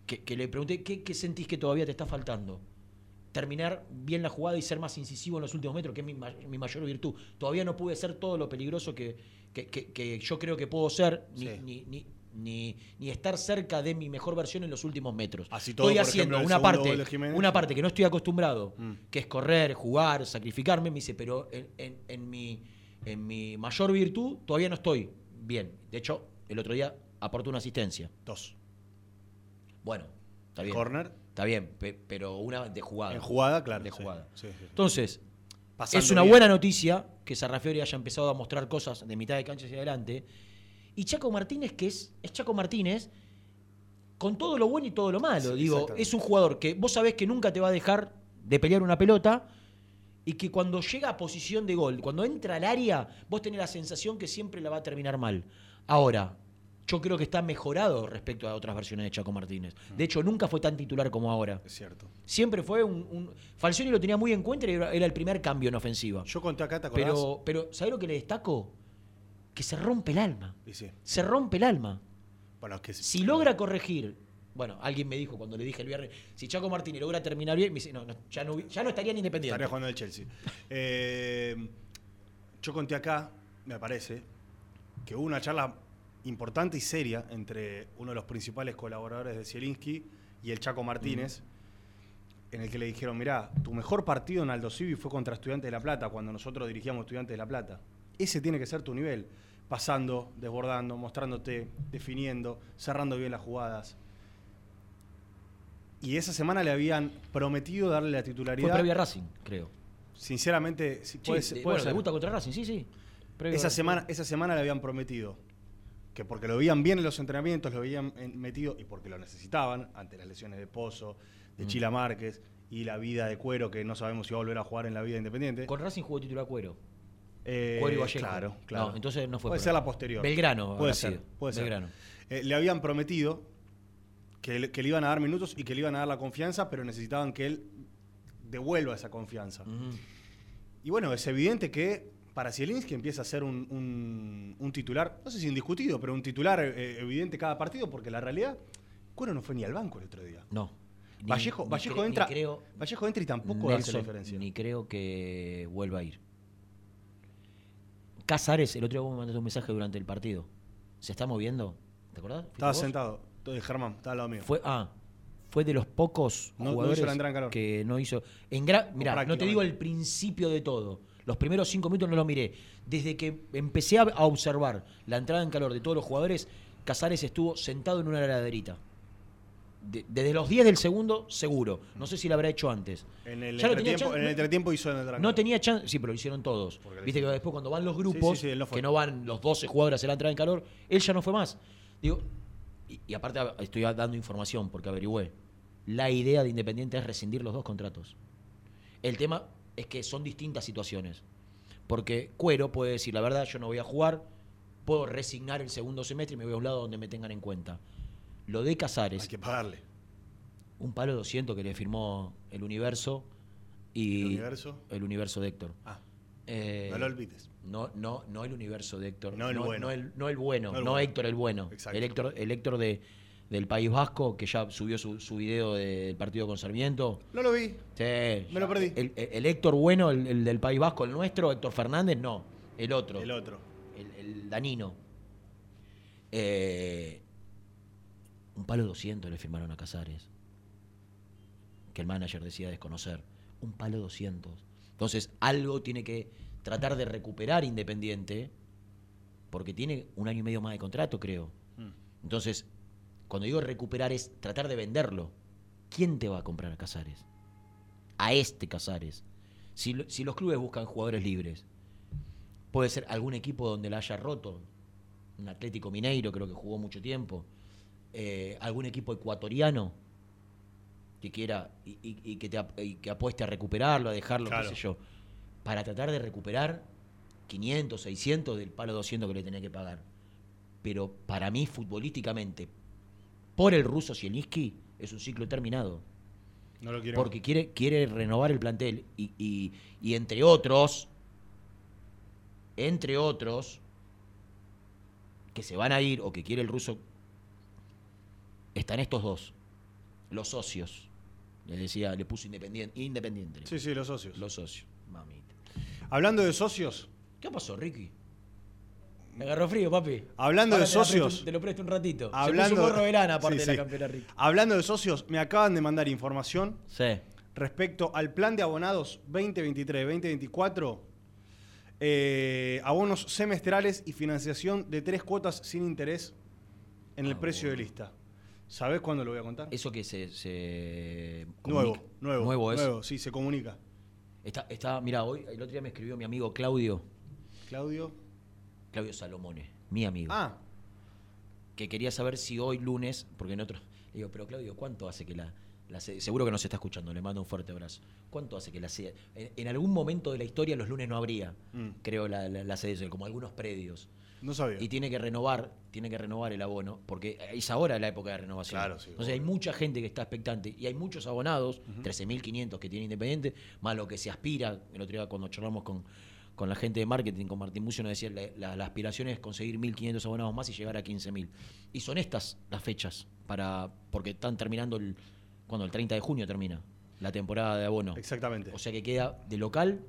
que, que le pregunté, ¿qué, ¿qué sentís que todavía te está faltando? Terminar bien la jugada y ser más incisivo en los últimos metros, que es mi, ma- mi mayor virtud. Todavía no pude ser todo lo peligroso que, que- que- que yo creo que puedo ser, ni, Sí. ni- ni- ni- ni estar cerca de mi mejor versión en los últimos metros. Así todo, estoy haciendo ejemplo, una parte, una parte que no estoy acostumbrado, Mm. que es correr, jugar, sacrificarme, me dice, pero en, en- en mi, en mi mayor virtud todavía no estoy bien. De hecho, el otro día aportó una asistencia. Dos. Bueno, está bien. Corner. Está bien, pe- pero una de jugada. En jugada, claro. De sí. jugada. Sí, sí, sí. Entonces, Pasando es una bien. buena noticia que Sarrafiori haya empezado a mostrar cosas de mitad de cancha hacia adelante. Y Chaco Martínez, que es, es Chaco Martínez, con todo lo bueno y todo lo malo. Sí, Digo, es un jugador que vos sabés que nunca te va a dejar de pelear una pelota y que cuando llega a posición de gol, cuando entra al área, vos tenés la sensación que siempre la va a terminar mal. Ahora, yo creo que está mejorado respecto a otras versiones de Chaco Martínez. De hecho, nunca fue tan titular como ahora. Es cierto. Siempre fue un, un- Falcioni lo tenía muy en cuenta y era, era el primer cambio en ofensiva. Yo conté acá, ¿te acordás? Pero, pero ¿sabés lo que le destaco? Que se rompe el alma. Sí. Se rompe el alma. Bueno, es que Si logra corregir. Bueno, alguien me dijo cuando le dije el viernes, si Chaco Martínez logra terminar bien, me dice, no, no, ya, no, ya no estaría en Independiente. Estaría jugando el Chelsea. Eh, yo conté acá, me parece, que hubo una charla importante y seria entre uno de los principales colaboradores de Zielinski y el Chaco Martínez, en el que le dijeron, mirá, tu mejor partido en Aldo Civi fue contra Estudiantes de La Plata, cuando nosotros dirigíamos Estudiantes de La Plata. Ese tiene que ser tu nivel, pasando, desbordando, mostrándote, definiendo, cerrando bien las jugadas. Y esa semana le habían prometido darle la titularidad. Fue previa Racing, creo. Sinceramente, sí, Sí, puede, de- ser- puede bueno, ser. debuta contra Racing, sí, sí. Previa Esa semana, esa semana le habían prometido que porque lo veían bien en los entrenamientos, lo veían en- metido y porque lo necesitaban ante las lesiones de Pozo, de Mm. Chila Márquez y la vida de Cuero, que no sabemos si va a volver a jugar en la vida independiente. Con Racing jugó titular Cuero. Eh, Cuero y Vallejo. Claro, claro. No, entonces no fue Puede ser la posterior. Belgrano Puede ser. sido. Puede ser. Belgrano. Eh, le habían prometido que le, que le iban a dar minutos y que le iban a dar la confianza, pero necesitaban que él devuelva esa confianza. Y bueno, es evidente que para Zielinski empieza a ser un, un- un titular, no sé si indiscutido, pero un titular eh, evidente cada partido, porque la realidad, Cuero no fue ni al banco el otro día. No. Vallejo, ni Vallejo ni entra, creo- Vallejo entra y tampoco hace la diferencia. Ni creo que vuelva a ir. Casares, el otro día vos me mandaste un mensaje durante el partido. ¿Se está moviendo? ¿Te acordás? ¿Fuiste Estaba vos? sentado, eh, Germán, estaba al lado mío. Fue, ah, fue de los pocos No- no jugadores hizo que no hizo. En Mirá, no te digo el principio de todo. Los primeros cinco minutos no lo miré. Desde que empecé a, a observar la entrada en calor de todos los jugadores, Casares estuvo sentado en una heladerita. De- desde los 10 del segundo, seguro. No sé si lo habrá hecho antes. En el, entretiempo, en el entretiempo hizo la entrada. No tenía chance. Sí, pero lo hicieron todos. Porque Viste que después cuando van los grupos, sí, sí, él no fue. que no van los 12 jugadores a la entrada en calor, él ya no fue más. Digo, y, y aparte estoy dando información porque averigüé. La idea de Independiente es rescindir los dos contratos. El tema es que son distintas situaciones. Porque Cuero puede decir, la verdad, yo no voy a jugar, puedo resignar el segundo semestre y me voy a un lado donde me tengan en cuenta. Lo de Casares, Hay que pagarle. un palo 200 que le firmó el Universo y ¿El Universo? el Universo de Héctor. Ah, Eh, no lo olvides. no, no, no el universo de Héctor. No el bueno. No el, no el bueno, No el bueno. Héctor el bueno. Exacto. El Héctor, el Héctor de, del País Vasco, que ya subió su, su video del partido con Sarmiento. No lo vi. Sí, Me lo perdí. El, Héctor bueno, el, el del País Vasco, el nuestro, Héctor Fernández, no. El otro. El otro. El, el Danino. Eh, un palo 200 le firmaron a Casares. Que el manager decía desconocer. Un palo 200. Entonces, algo tiene que tratar de recuperar Independiente. Porque tiene un año y medio más de contrato, creo. Mm. Entonces, cuando digo recuperar es tratar de venderlo. ¿Quién te va a comprar a Casares? A este Casares. Si, si los clubes buscan jugadores libres, puede ser algún equipo donde la haya roto. Un Atlético Mineiro, creo que jugó mucho tiempo. Eh, algún equipo ecuatoriano que quiera y, y- y que, te, ap- y que apueste a recuperarlo, a dejarlo, Claro. qué sé yo. para tratar de recuperar 500, 600 del palo 200 que le tenía que pagar. Pero para mí, futbolísticamente, por el ruso Zielinski, es un ciclo terminado. No lo Porque quiere, quiere renovar el plantel y, y- y entre otros, entre otros, que se van a ir o que quiere el ruso, están estos dos, los socios. Les decía, le puso independiente. Independiente. le Sí, sí, los socios. Los socios, mamita. Hablando de socios, ¿Qué pasó, Ricky? Me agarró frío, papi. Hablando Ahora de te socios. presto- te lo presto un ratito. hablando Se puso un aparte Sí, de la campera Ricky. Hablando de socios, me acaban de mandar información Sí. respecto al plan de abonados 2023-2024. eh, abonos semestrales y financiación de tres cuotas sin interés en el precio de lista. ¿Sabés cuándo lo voy a contar? Eso que se. se nuevo, nuevo. Nuevo es. Nuevo, sí, se comunica. Está, está, mira, hoy, el otro día me escribió mi amigo Claudio, Claudio. Claudio Salomone, mi amigo, Ah, que quería saber si hoy lunes, porque en otro. Le digo, pero Claudio, ¿cuánto hace que la. la seguro que nos está escuchando, le mando un fuerte abrazo. ¿Cuánto hace que la sede. En, en algún momento de la historia los lunes no habría, Mm. creo, la, la, la sede, como algunos predios. No sabía. Y tiene que renovar, tiene que renovar el abono, porque es ahora la época de renovación. Claro, sí, Entonces hay mucha gente que está expectante y hay muchos abonados, 13.500 que tiene Independiente, más lo que se aspira. El otro día cuando charlamos con, con la gente de marketing, con Martín Mucio, nos decía la, la- la aspiración es conseguir 1.500 abonados más y llegar a 15.000. Y son estas las fechas, para porque están terminando el... cuando El 30 de junio termina la temporada de abono. Exactamente. O sea que queda de local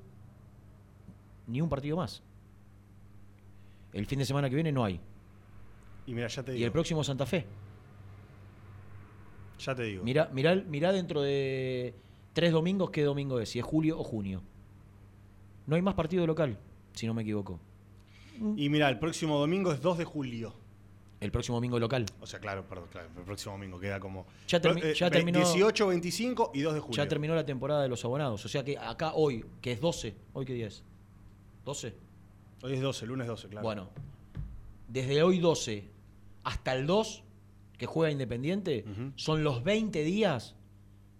ni un partido más. El fin de semana que viene no hay. Y mira, ya te Y digo. el próximo Santa Fe. Ya te digo. Mirá, mirá, mirá dentro de tres domingos qué domingo es, si es julio o junio. No hay más partido local, si no me equivoco. Y mira, el próximo domingo es 2 de julio. El próximo domingo local. O sea, claro, perdón, claro, el próximo domingo queda como. Ya termi- Eh, ya terminó- 18, 25 y 2 de julio. Ya terminó la temporada de los abonados. O sea que acá hoy, que es 12, ¿hoy qué día es? ¿12? Hoy es 12, lunes 12, claro. Bueno, desde hoy 12 hasta el 2, que juega Independiente, son los 20 días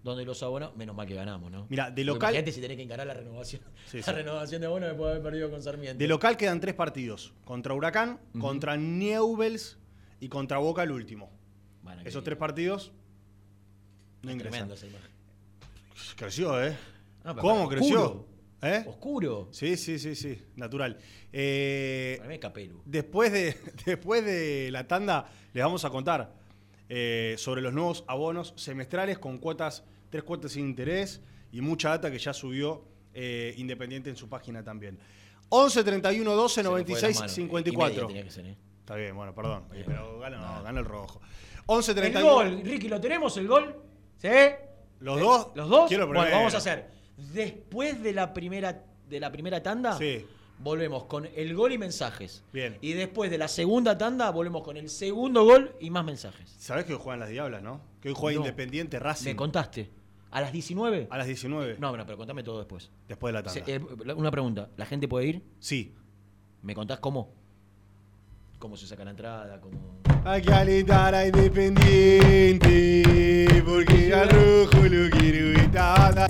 donde los abonados. Menos mal que ganamos, ¿no? Mira, de local- Imagínate si tenés que encarar la renovación. Sí, la sí. renovación de abonos después de haber perdido con Sarmiento. De local quedan tres partidos: contra Huracán, contra Newells y contra Boca el último. Bueno, Esos que- tres partidos no Es ingresan. tremendo esa imagen. Creció, ¿eh? Ah, ¿Cómo creció? ¿Eh? Oscuro. Sí, sí, sí, sí, natural. Eh, Para mí es Capelu. Después de, después de la tanda, les vamos a contar eh, sobre los nuevos abonos semestrales con cuotas, tres cuotas sin interés y mucha data que ya subió eh, Independiente en su página también. 11 31 12 Se le fue de 96 la mano. Y 54. media tenía que ser, ¿eh? Está bien, bueno, perdón. Bien. Pero gana, no, gana el rojo. 11 El 31 gol, Ricky, ¿lo tenemos el gol? ¿Sí? ¿Los dos? ¿Los dos? Quiero bueno, vamos a hacer. Después de la primera, de la primera tanda, Sí. volvemos con el gol y mensajes. Bien. Y después de la segunda tanda, volvemos con el segundo gol y más mensajes. ¿Sabés que hoy juegan las Diablas, no? Que hoy juega No. Independiente Racing. ¿Me contaste? ¿A las 19? A las 19. No, no, pero contame todo después. Después de la tanda. Se- eh, una pregunta. ¿La gente puede ir? Sí. ¿Me contás cómo? ¿Cómo se saca la entrada? ¿Cómo... Hay que alentar a Independiente, porque al rojo lo quiero estar.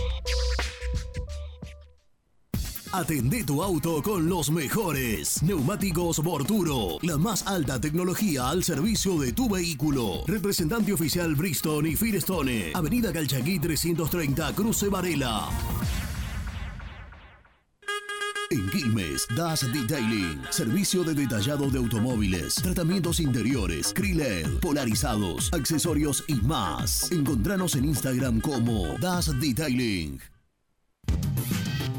Atendé tu auto con los mejores. Neumáticos Borturo. La más alta tecnología al servicio de tu vehículo. Representante oficial Bristol y Firestone. Avenida Calchaquí 330, Cruce Varela. En Quilmes, Das Detailing, servicio de detallado de automóviles, tratamientos interiores, Kriled, polarizados, accesorios y más. Encontranos en Instagram como Das Detailing.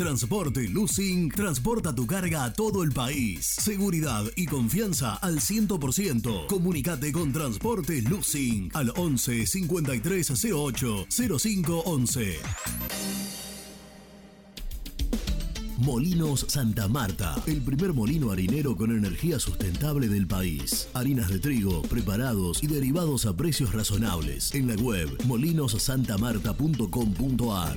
Transporte Lucing transporta tu carga a todo el país. Seguridad y confianza al 100%. Comunicate con Transporte Lucing al 11 5308 0511. Molinos Santa Marta, el primer molino harinero con energía sustentable del país. Harinas de trigo, preparados y derivados a precios razonables. En la web molinosantamarta.com.ar.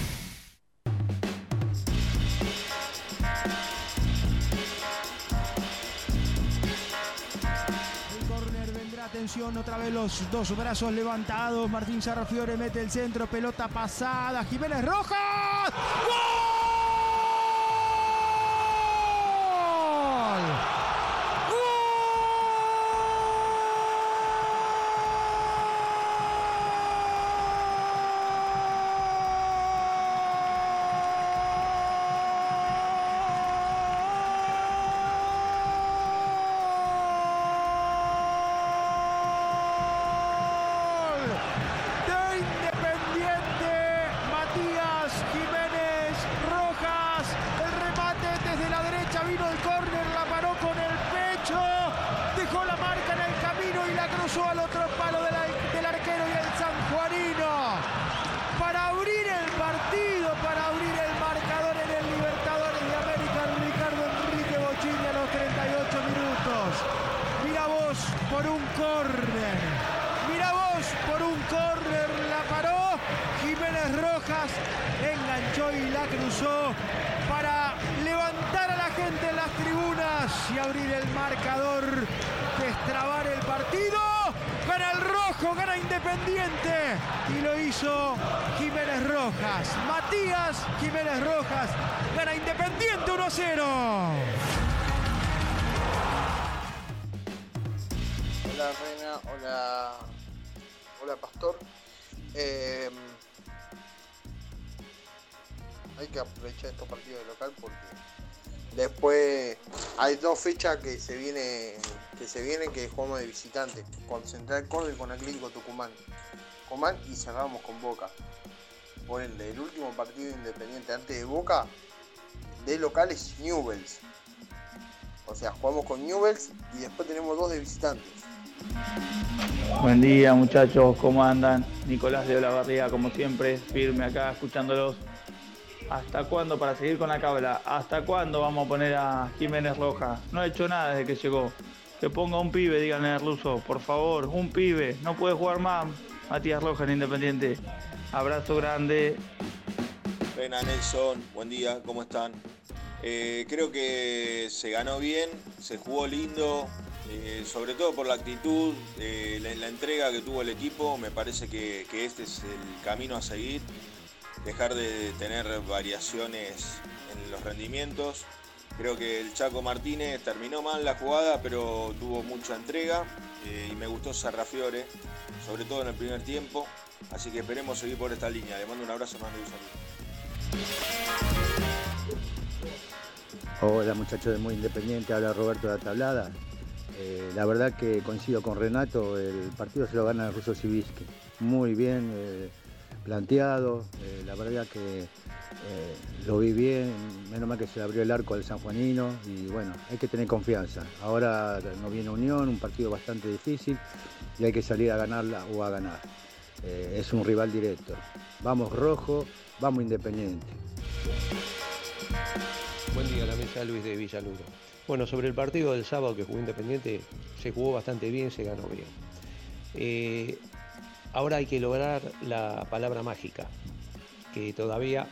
Atención, otra vez los dos brazos levantados. Martín Sarrafiore mete el centro, pelota pasada. Jiménez Rojas. ¡Gol! Hay dos fechas que se viene que se vienen que jugamos de visitante con Central Córdoba y con Atlético Tucumán. Tucumán y cerramos con Boca. Por ende, el último partido independiente antes de Boca de local es Newells. O sea, jugamos con Newells y después tenemos dos de visitantes. Buen día muchachos, ¿cómo andan? Nicolás de Olavarría, como siempre, firme acá escuchándolos. ¿Hasta cuándo para seguir con la cabla? ¿Hasta cuándo vamos a poner a Jiménez Rojas? No ha hecho nada desde que llegó. Que ponga un pibe, díganle al ruso, por favor, un pibe. No puede jugar más. Matías Rojas en Independiente. Abrazo grande. Reina Nelson, buen día, ¿cómo están? Eh, creo que se ganó bien, se jugó lindo, eh, sobre todo por la actitud, eh, la, entrega que tuvo el equipo. Me parece que este es el camino a seguir, dejar de tener variaciones en los rendimientos. Creo que el Chaco Martínez terminó mal la jugada, pero tuvo mucha entrega eh, y me gustó Sarrafiore, sobre todo en el primer tiempo. Así que esperemos seguir por esta línea. Le mando un abrazo, mando. Hola muchachos de Muy Independiente, habla Roberto de la Tablada. Eh, la verdad que coincido con Renato, el partido se lo gana el ruso Siviski. Muy bien eh, planteado, eh, la verdad que eh, lo vi bien, menos mal que se abrió el arco al sanjuanino y bueno, hay que tener confianza. Ahora nos viene Unión, un partido bastante difícil y hay que salir a ganarla o a ganar. Eh, es un rival directo. Vamos rojo, vamos Independiente. Buen día, la mesa Luis de Villaluro. Bueno, sobre el partido del sábado que jugó Independiente, se jugó bastante bien, se ganó bien. Ahora hay que lograr la palabra mágica, que todavía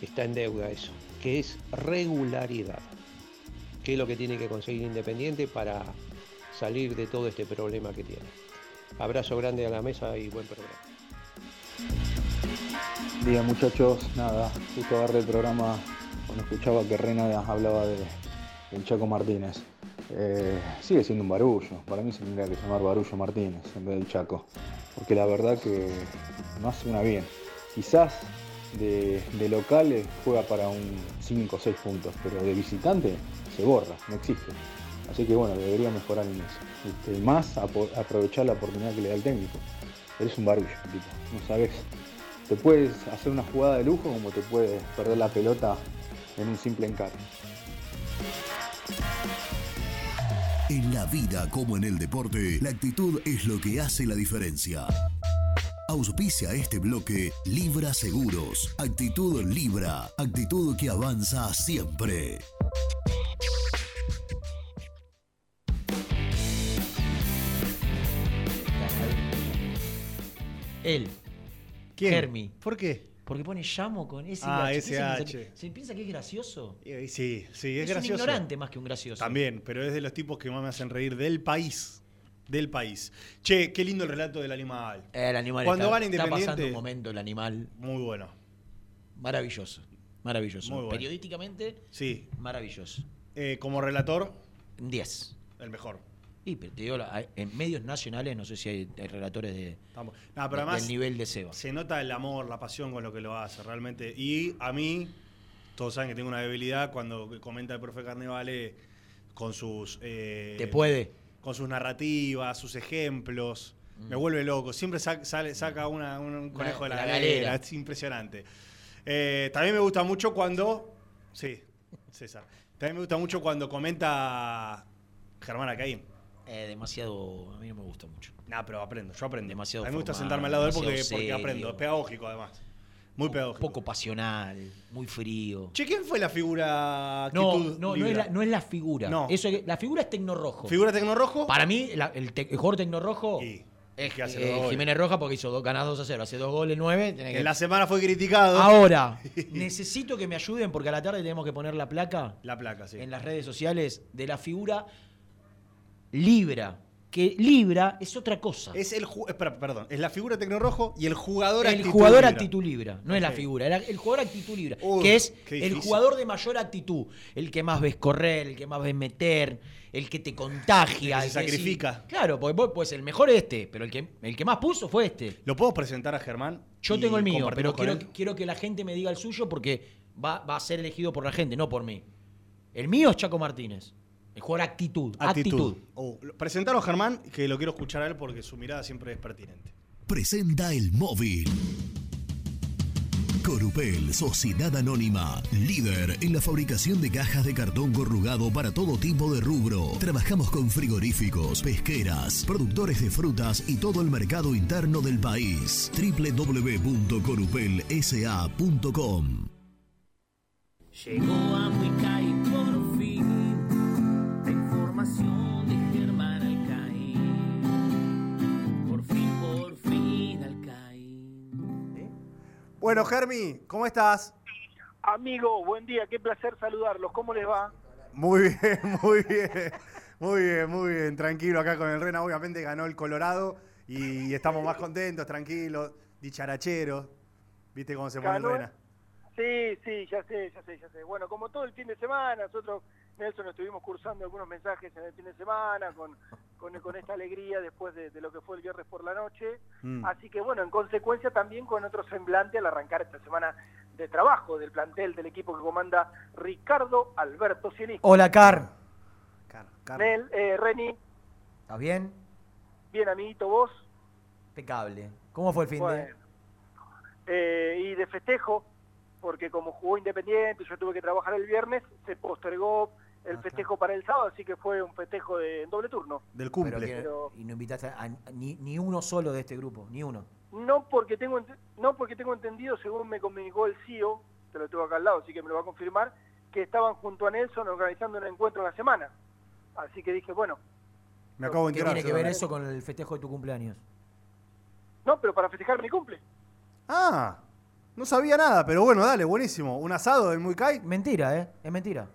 está en deuda eso, que es regularidad. ¿Qué es lo que tiene que conseguir Independiente para salir de todo este problema que tiene? Abrazo grande a la mesa y buen programa. Día muchachos, nada, justo agarré el programa cuando escuchaba que Reina hablaba de, del Chaco Martínez. Eh, sigue siendo un barullo, para mí se tendría que llamar Barullo Martínez en vez del Chaco, porque la verdad que no hace una bien. Quizás de, de locales juega para un 5 o 6 puntos, pero de visitante se borra, no existe. Así que bueno, debería mejorar en eso. Este, más aprovechar la oportunidad que le da el técnico. Eres un barullo, tipo, no sabes. Te puedes hacer una jugada de lujo como te puedes perder la pelota en un simple encargo. En la vida como en el deporte, la actitud es lo que hace la diferencia. Auspicia este bloque Libra Seguros. Actitud Libra. Actitud que avanza siempre. Él. ¿Quién? Hermi. ¿Por qué? Porque pone llamo con ese Ah, ¿Qué se piensa SH. que- ¿Se piensa que es gracioso? Sí, sí, es, Es un gracioso. ignorante más que un gracioso. También, pero es de los tipos que más me hacen reír del país. Del país. Che, qué lindo el relato del animal. El animal Cuando está, van está pasando Independiente. un momento el animal Muy bueno. maravilloso. Maravilloso. Muy bueno. Periodísticamente, Sí. maravilloso. Eh, como relator, 10. el mejor. Y pero te digo, en medios nacionales no sé si hay, hay relatores de, Estamos- No, de- pero además del nivel de Seba. se nota el amor, la pasión con lo que lo hace, realmente. Y a mí, todos saben que tengo una debilidad cuando comenta el profe Carnevale con sus... eh, Te puede. Con sus narrativas, sus ejemplos. Me vuelve loco. Siempre sale, saca una- un, un conejo de la, la galera. galera. Es impresionante. Eh, también me gusta mucho cuando... Sí, César. También me gusta mucho cuando comenta Germán Acaín. Eh, demasiado. A mí no me gusta mucho. Nah, pero aprendo, yo aprendo. Demasiado a mí me gusta formal, sentarme al lado de él porque, porque aprendo. Es pedagógico, además. Muy pedagógico. Poco pasional, muy frío. Che, ¿quién fue la figura No, no, no, es la, no es la figura. No. Eso la figura es Tecnorrojo. ¿Figura Tecnorrojo? Para mí, la- el, te- el jugador Tecnorrojo es que hace eh. Jiménez Roja porque hizo dos, ganás 2 a 0. Hace dos goles, 9. En la semana fue criticado. Ahora, necesito que me ayuden porque a la tarde tenemos que poner la placa La placa, sí. en las redes sociales de la figura Libra. Que Libra es otra cosa. Es el espera, perdón, es la figura Tecnorrojo y el jugador el actitud jugador Libra. actitud libra, no es la figura, el, el jugador actitud libra, Uy, que es el jugador de mayor actitud, el que más ves correr, el que más ves meter, el que te contagia, El que se el sí- sacrifica. claro, porque vos, pues el mejor es este, pero el que, el que más puso fue este. ¿Lo puedo presentar a Germán? Yo tengo el mío, pero quiero, quiero que la gente me diga el suyo porque va, va a ser elegido por la gente, no por mí. El mío es Chaco Martínez. El jugador actitud. Actitud. Actitud. Oh, lo- presentalo a Germán, que lo quiero escuchar a él porque su mirada siempre es pertinente. Presenta el móvil. Corupel, Sociedad Anónima, líder en la fabricación de cajas de cartón corrugado para todo tipo de rubro. Trabajamos con frigoríficos, pesqueras, productores de frutas y todo el mercado interno del país. www.corupelsa.com Llegó a Huicay por de Germán Alcaín. Por fin, por fin Alcaín. Bueno, Germi, ¿cómo estás? Amigo, buen día, qué placer saludarlos. ¿Cómo les va? Muy bien, muy bien. Muy bien, muy bien. Tranquilo acá con el Rena. Obviamente ganó el Colorado y estamos más contentos, tranquilos, dicharacheros. ¿Viste cómo se pone el Rena? Sí, sí, ya sé, ya sé, ya sé. Bueno, como todo el fin de semana, nosotros, Nelson, estuvimos cursando algunos mensajes en el fin de semana con, con, con esta alegría después de, de lo que fue el viernes por la noche. Mm. Así que, bueno, en consecuencia también con otro semblante al arrancar esta semana de trabajo del plantel del equipo que comanda Ricardo Alberto Cienic. Hola, Car. Nel, eh, Reni, ¿Estás bien? bien amiguito vos. Impecable. ¿Cómo fue el fin Bueno, eh, y de festejo, porque como jugó Independiente y yo tuve que trabajar el viernes, se postergó el festejo para el sábado, así que fue un festejo de en doble turno. Del de? cumple. Pero que- Pero- y no invitaste a, a- ni, ni uno solo de este grupo, ni uno. No porque tengo no porque tengo entendido, según me comunicó el CEO, te lo tengo acá al lado, así que me lo va a confirmar, que estaban junto a Nelson organizando un encuentro en la semana. Así que dije, bueno, Me acabo de ¿Qué enterar. tiene que ver eso con el festejo de tu cumpleaños? no, pero para festejar mi cumple. Ah, no sabía nada, pero bueno, dale, buenísimo. Un asado del Muy Kai. Mentira, ¿eh? Es mentira.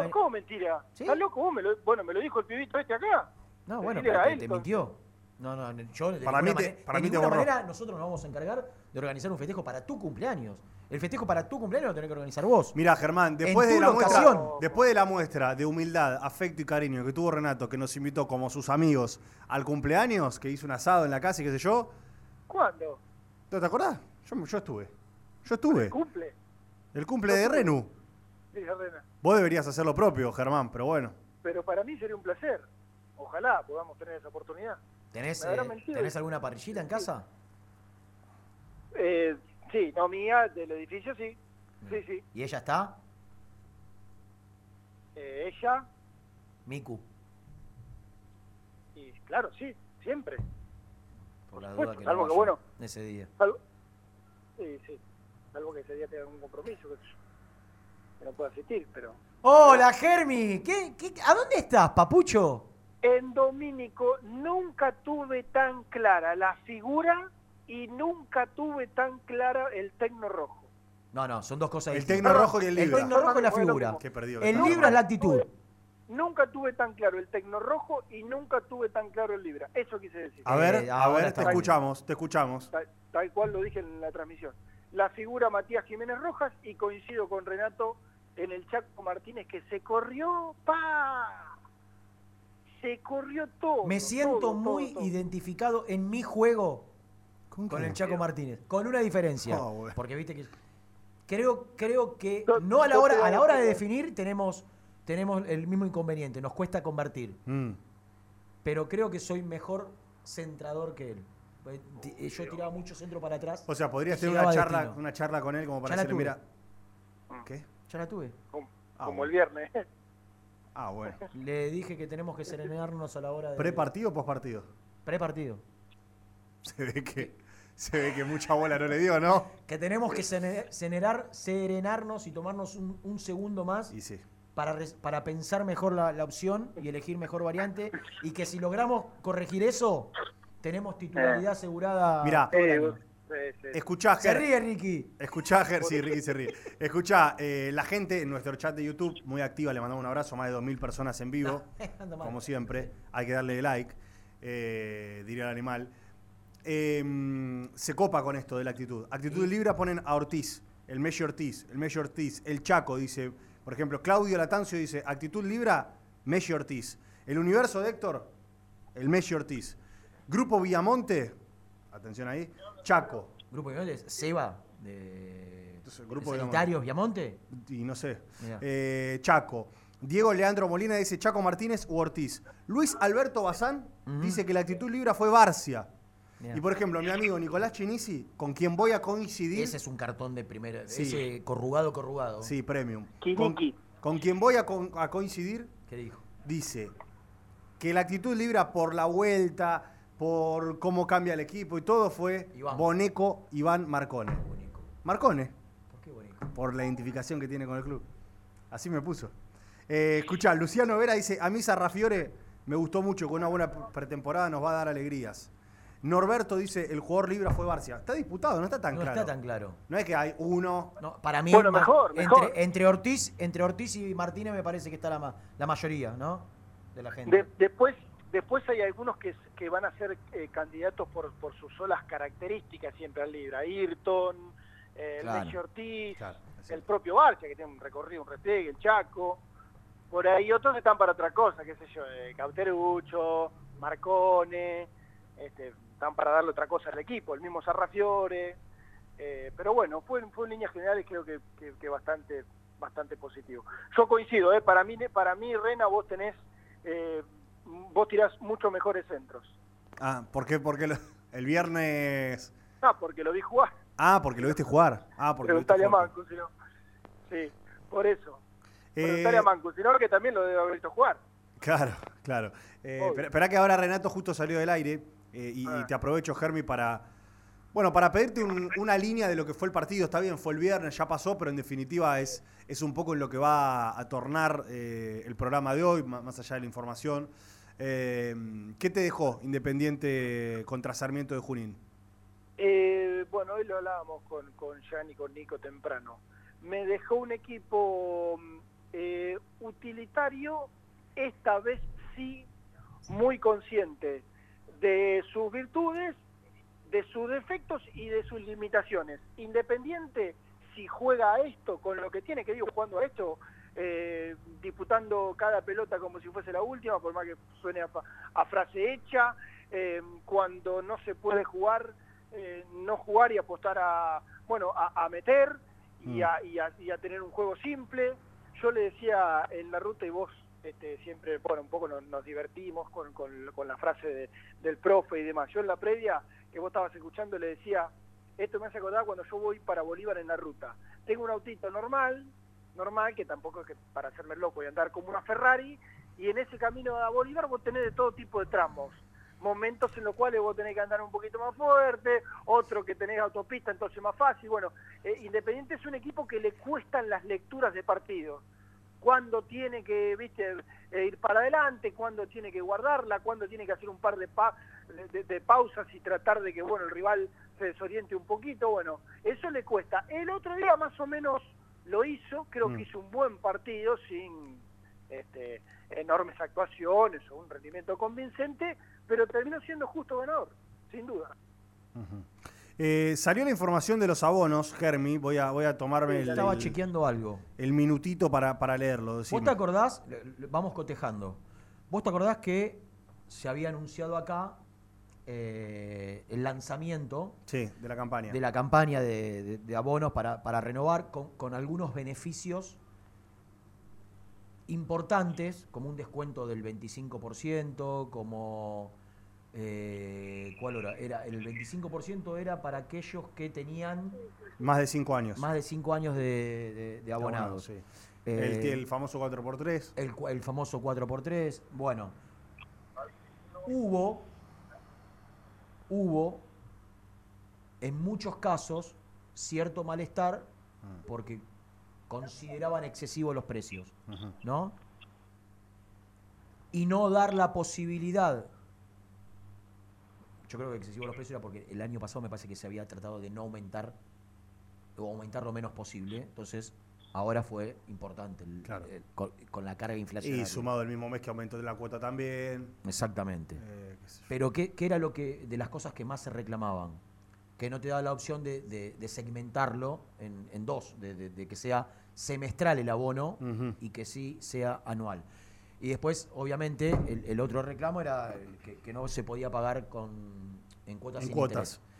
No, ¿cómo mentira? ¿Estás loco? Vos me lo- bueno, me lo dijo el pibito este acá. No, bueno, pero te, mintió. No, no, yo de Para mí te- manera, para de mí te borró. manera nosotros nos vamos a encargar de organizar un festejo para tu cumpleaños. El festejo para tu cumpleaños lo tenés que organizar vos. Mira, Germán, después de, la muestra, después de la muestra de humildad, afecto y cariño que tuvo Renato, que nos invitó como sus amigos al cumpleaños, que hizo un asado en la casa y qué sé yo, ¿Cuándo? ¿te te acordás? Yo, yo estuve. Yo estuve. ¿Cumple? El cumple de Renu. Dice Rena. Vos deberías hacer lo propio, Germán, pero bueno. Pero para mí sería un placer. Ojalá podamos tener esa oportunidad. ¿Tenés, eh. ¿tenés alguna parrillita en casa? Eh, sí, no mía, del edificio sí. Sí, sí. ¿Y ella está? Eh, ella, Miku. y claro, sí, siempre. Por la duda que salvo no que, bueno, ese día. Salvo, sí, sí. Salvo que ese día tenga algún compromiso, yo, que no pueda asistir, pero... ¡Hola, Germi! ¿Qué, qué, a dónde estás, papucho? En Domínico nunca tuve tan clara la figura y nunca tuve tan clara el tecno rojo. No, no, son dos cosas El distintas. tecno rojo y el libra. El tecno rojo es la figura. El libra es la actitud. Nunca tuve tan claro el tecno rojo y nunca tuve tan claro el libra. Eso quise decir. A ver, Eh, a ahora ver, está te bien. escuchamos, te escuchamos. Tal, tal cual lo dije en la transmisión. La figura Matías Jiménez Rojas y coincido con Renato en el Chaco Martínez que se corrió, pa, se corrió todo. Me siento todo, muy todo, todo. identificado en mi juego con, el Chaco Martínez. Con una diferencia. Ah. Porque viste que. Creo, creo que no a la hora, a la hora de definir tenemos, tenemos el mismo inconveniente. Nos cuesta convertir. Mm. Pero creo que soy mejor centrador que él. Eh, ti- Yo tiraba mucho centro para atrás. O sea, podrías tener una a charla, destino. una charla con él como para decirle, mira. ¿Qué? Ya la tuve. Como, Ah, como bueno. el viernes. Ah, bueno. Le dije que tenemos que serenarnos a la hora de. ¿Pre-partido o post-partido? Pre-partido. Se ve que, se ve que mucha bola no le dio, ¿no? Que tenemos que serenar, serenarnos y tomarnos un, un segundo más Y sí. para, para pensar mejor la, la opción y elegir mejor variante. Y que si logramos corregir eso, tenemos titularidad asegurada. Mirá, todo el Eh. Sí, sí. Escuchá, Se Ger. ríe, Ricky. Escuchá, Ger, sí, Ricky se ríe. Escuchá, eh, la gente en nuestro chat de YouTube, muy activa, le mandamos un abrazo, más de 2.000 personas en vivo, como siempre. Hay que darle like, eh, diría el animal. Eh, se copa con esto de la actitud. Actitud Libra ponen a Ortiz, el Messi Ortiz, el Messi Ortiz, el Chaco dice, por ejemplo, Claudio Latancio dice, actitud Libra, Messi Ortiz. El universo de Héctor, el Messi Ortiz. Grupo Villamonte, atención ahí, Chaco. Grupo de Viamonte, Seba, de, Entonces, grupo de Sanitarios Viamonte. y no sé. Mirá. Eh, Chaco. Diego Leandro Molina dice Chaco Martínez u Ortiz. Luis Alberto Bazán dice que la actitud libra fue Barcia. Mirá. Y por ejemplo, mi amigo Nicolás Chinisi, con quien voy a coincidir. Ese es un cartón de primera. Sí. Ese corrugado, corrugado. Sí, premium. Con, Kiniki. con quien voy a, con- a coincidir, ¿Qué dijo? dice que la actitud libra por la vuelta, por cómo cambia el equipo y todo fue Iván. Boneco Iván Marcone. Marcone. ¿Por qué bonito? por la identificación que tiene con el club. Así me puso. Eh, escuchá, Luciano Vera dice, a mí Sarrafiore me gustó mucho, con una buena pretemporada nos va a dar alegrías. Norberto dice, el jugador libre fue Barcia. Está disputado, no está tan no claro. está tan claro. No es que hay uno... No, para mí, Bueno, mejor, entre, mejor. Entre, Ortiz, entre Ortiz y Martínez me parece que está la, ma- la mayoría, ¿no? De la gente. De- después, después hay algunos que, que van a ser eh, candidatos por, por sus solas características siempre al Libra. Ayrton, eh, el Claro. Messi Ortiz, Claro, el propio Barcia, que tiene un recorrido, un repliegue, el Chaco. Por ahí otros están para otra cosa, qué sé yo, eh, Cauterucho, Marcone, este, están para darle otra cosa al equipo, el mismo Sarrafiore. eh, pero bueno, fue, fue en líneas generales creo que, que- que bastante bastante positivo. Yo coincido, eh, para mí para mí Rena vos tenés eh, vos tirás mucho mejores centros. Ah, ¿por qué? Porque lo- el viernes... Ah, porque lo vi jugar. Ah, porque lo viste jugar. Ah, porque lo viste Preguntale a jugar. Mancu, si no. Sí, por eso. Eh, Preguntale a Mancu, si no que también lo debe haber visto jugar. Claro, claro. Eh, que ahora Renato justo salió del aire eh, y, y Ah. te aprovecho, Germi, para... Bueno, para pedirte un- una línea de lo que fue el partido. Está bien, fue el viernes, ya pasó, pero en definitiva es, es un poco en lo que va a tornar eh, el programa de hoy, más allá de la información. Eh, ¿Qué te dejó Independiente contra Sarmiento de Junín? Eh, bueno, hoy lo hablábamos con, con Jan y con Nico temprano. Me dejó un equipo mm, eh, utilitario, esta vez sí muy consciente de sus virtudes, de sus defectos y de sus limitaciones. Independiente si juega a esto con lo que tiene, que digo, jugando a esto, eh, disputando cada pelota como si fuese la última, por más que suene a, a frase hecha, eh, cuando no se puede jugar, eh, no jugar y apostar a, bueno, a, a meter y, a, y, a, y a tener un juego simple. Yo le decía en la ruta y vos este, siempre, bueno, un poco nos, nos divertimos con, con- con la frase de- del profe y demás. Yo en la previa que vos estabas escuchando le decía, esto me hace acordar cuando yo voy para Bolívar en la ruta. Tengo un autito normal, normal, que tampoco es que para hacerme loco y andar como una Ferrari, y en ese camino a Bolívar vos tenés de todo tipo de tramos. Momentos en los cuales vos tenés que andar un poquito más fuerte, otro que tenés autopista, entonces más fácil. Bueno, eh, Independiente es un equipo que le cuestan las lecturas de partidos. Cuándo tiene que, viste, eh, ir para adelante, cuándo tiene que guardarla, cuándo tiene que hacer un par de, pa- de pausas y tratar de que, bueno, el rival se desoriente un poquito. Bueno, eso le cuesta. El otro día más o menos lo hizo, creo Mm. que hizo un buen partido sin este, enormes actuaciones o un rendimiento convincente, pero terminó siendo justo ganador, sin duda. Eh, salió la información de los abonos, Germi. Voy a, voy a tomarme el, Estaba el- chequeando algo. el minutito para, para leerlo. ¿Vos te acordás? Vamos cotejando. ¿Vos te acordás que se había anunciado acá eh, el lanzamiento Sí, de la campaña. de la campaña de, de- de abonos para, para renovar con, con algunos beneficios importantes, como un descuento del 25%, como... eh, ¿Cuál era? era? El 25% era para aquellos que tenían Más de cinco años. más de 5 años de, de- abonados. sí. Eh, el, el famoso 4x3. el, el famoso 4x3. Bueno, hubo, hubo en muchos casos cierto malestar porque consideraban excesivos los precios, ¿no? Y no dar la posibilidad. Yo creo que excesivos los precios era porque el año pasado me parece que se había tratado de no aumentar o aumentar lo menos posible. Entonces, ahora fue importante el- el- con, con la carga inflacionaria. Y sumado el mismo mes que aumentó la cuota también. Exactamente. Eh, qué. Pero ¿qué, qué era lo que de las cosas que más se reclamaban? Que no te da la opción de, de- de segmentarlo en, en dos, de, de- de que sea semestral el abono y que sí sea anual. Y después, obviamente, el, el otro reclamo era que, que no se podía pagar con, en cuotas En sin cuotas. interés.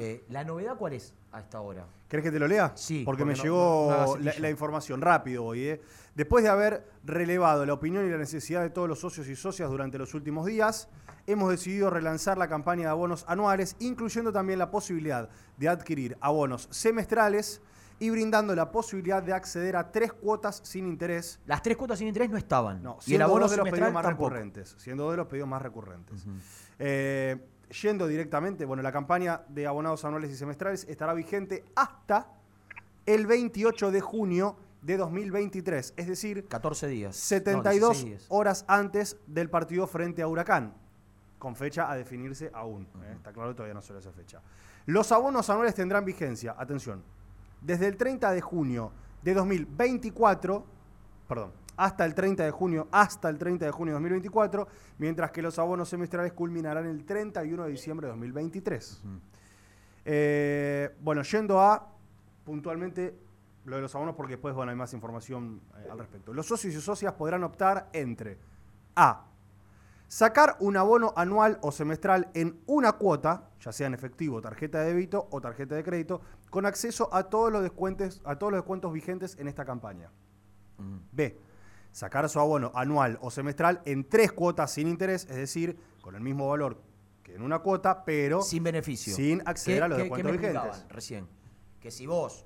Eh, ¿La novedad cuál es a esta hora? ¿Querés que te lo lea? Sí, Porque, me no- llegó no- la, información rápido hoy. ¿eh? Después de haber relevado la opinión y la necesidad de todos los socios y socias durante los últimos días, hemos decidido relanzar la campaña de abonos anuales, incluyendo también la posibilidad de adquirir abonos semestrales y brindando la posibilidad de acceder a tres cuotas sin interés. Las tres cuotas sin interés no estaban. No, y el siendo abono dos de los pedidos más tampoco. recurrentes. Siendo dos de los pedidos más recurrentes. Eh, yendo directamente, bueno, la campaña de abonados anuales y semestrales estará vigente hasta el 28 de junio de 2023, es decir, 14 días. 72 No, 16 días. horas antes del partido frente a Huracán, con fecha a definirse aún. ¿eh? Está claro, todavía no solo esa fecha. Los abonos anuales tendrán vigencia, atención, desde el 30 de junio de 2024, perdón, hasta el 30 de junio, hasta el 30 de junio de 2024, mientras que los abonos semestrales culminarán el 31 de diciembre de 2023. Eh, bueno, yendo a puntualmente lo de los abonos, porque después bueno, hay más información eh, al respecto. Los socios y socias podrán optar entre A. Sacar un abono anual o semestral en una cuota, ya sea en efectivo, tarjeta de débito o tarjeta de crédito, con acceso a todos los descuentos, a todos los descuentos vigentes en esta campaña. B. Sacar su abono anual o semestral en tres cuotas sin interés, es decir, con el mismo valor que en una cuota, pero sin beneficio. Sin acceder ¿Qué- a los descuentos vigentes. recién? Que si vos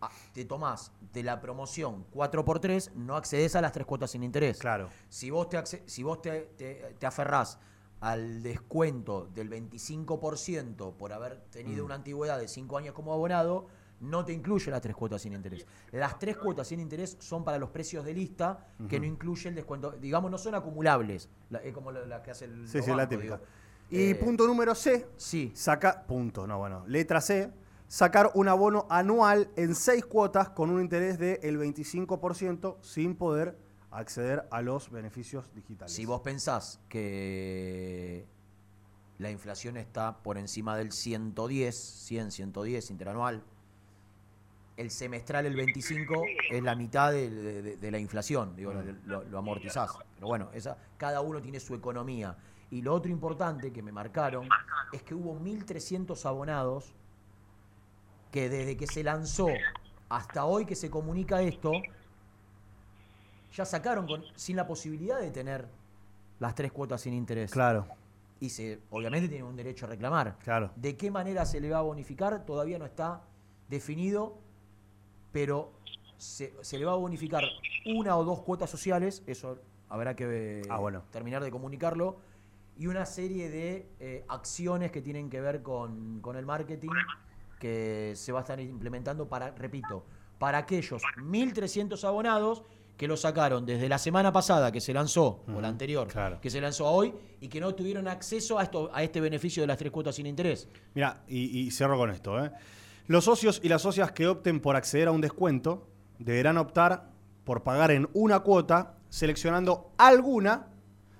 ah, te tomás de la promoción 4x3, no accedes a las tres cuotas sin interés. Claro. Si vos te, si vos te, te- te aferrás al descuento del 25% por haber tenido Mm. una antigüedad de 5 años como abonado, no te incluye las tres cuotas sin interés. Las tres cuotas sin interés son para los precios de lista que no incluye el descuento. Digamos, no son acumulables. La- es como la, la que hace el Sí, sí, la típica. digo. Y Eh, punto número C. Sí. Saca, punto, no, bueno. Letra C. Sacar un abono anual en seis cuotas con un interés del 25% sin poder acceder a los beneficios digitales. Si vos pensás que la inflación está por encima del 110, 100, 110 interanual. El semestral, el 25, es la mitad de, de- de- de la inflación, digo, lo, lo amortizás. Pero bueno, esa, cada uno tiene su economía. Y lo otro importante que me marcaron es que hubo 1.300 abonados que desde que se lanzó hasta hoy que se comunica esto, ya sacaron con, sin la posibilidad de tener las tres cuotas sin interés. Claro. Y se, obviamente tienen un derecho a reclamar. Claro. ¿De qué manera se le va a bonificar? Todavía no está definido, pero se, se le va a bonificar una o dos cuotas sociales, eso habrá que eh, Ah, bueno. terminar de comunicarlo, y una serie de eh, acciones que tienen que ver con, con el marketing que se va a estar implementando para, repito, para aquellos 1.300 abonados que lo sacaron desde la semana pasada que se lanzó, o la anterior, claro. que se lanzó a hoy, y que no tuvieron acceso a, esto, a este beneficio de las tres cuotas sin interés. Mira, y, y cierro con esto. ¿eh? Los socios y las socias que opten por acceder a un descuento deberán optar por pagar en una cuota seleccionando alguna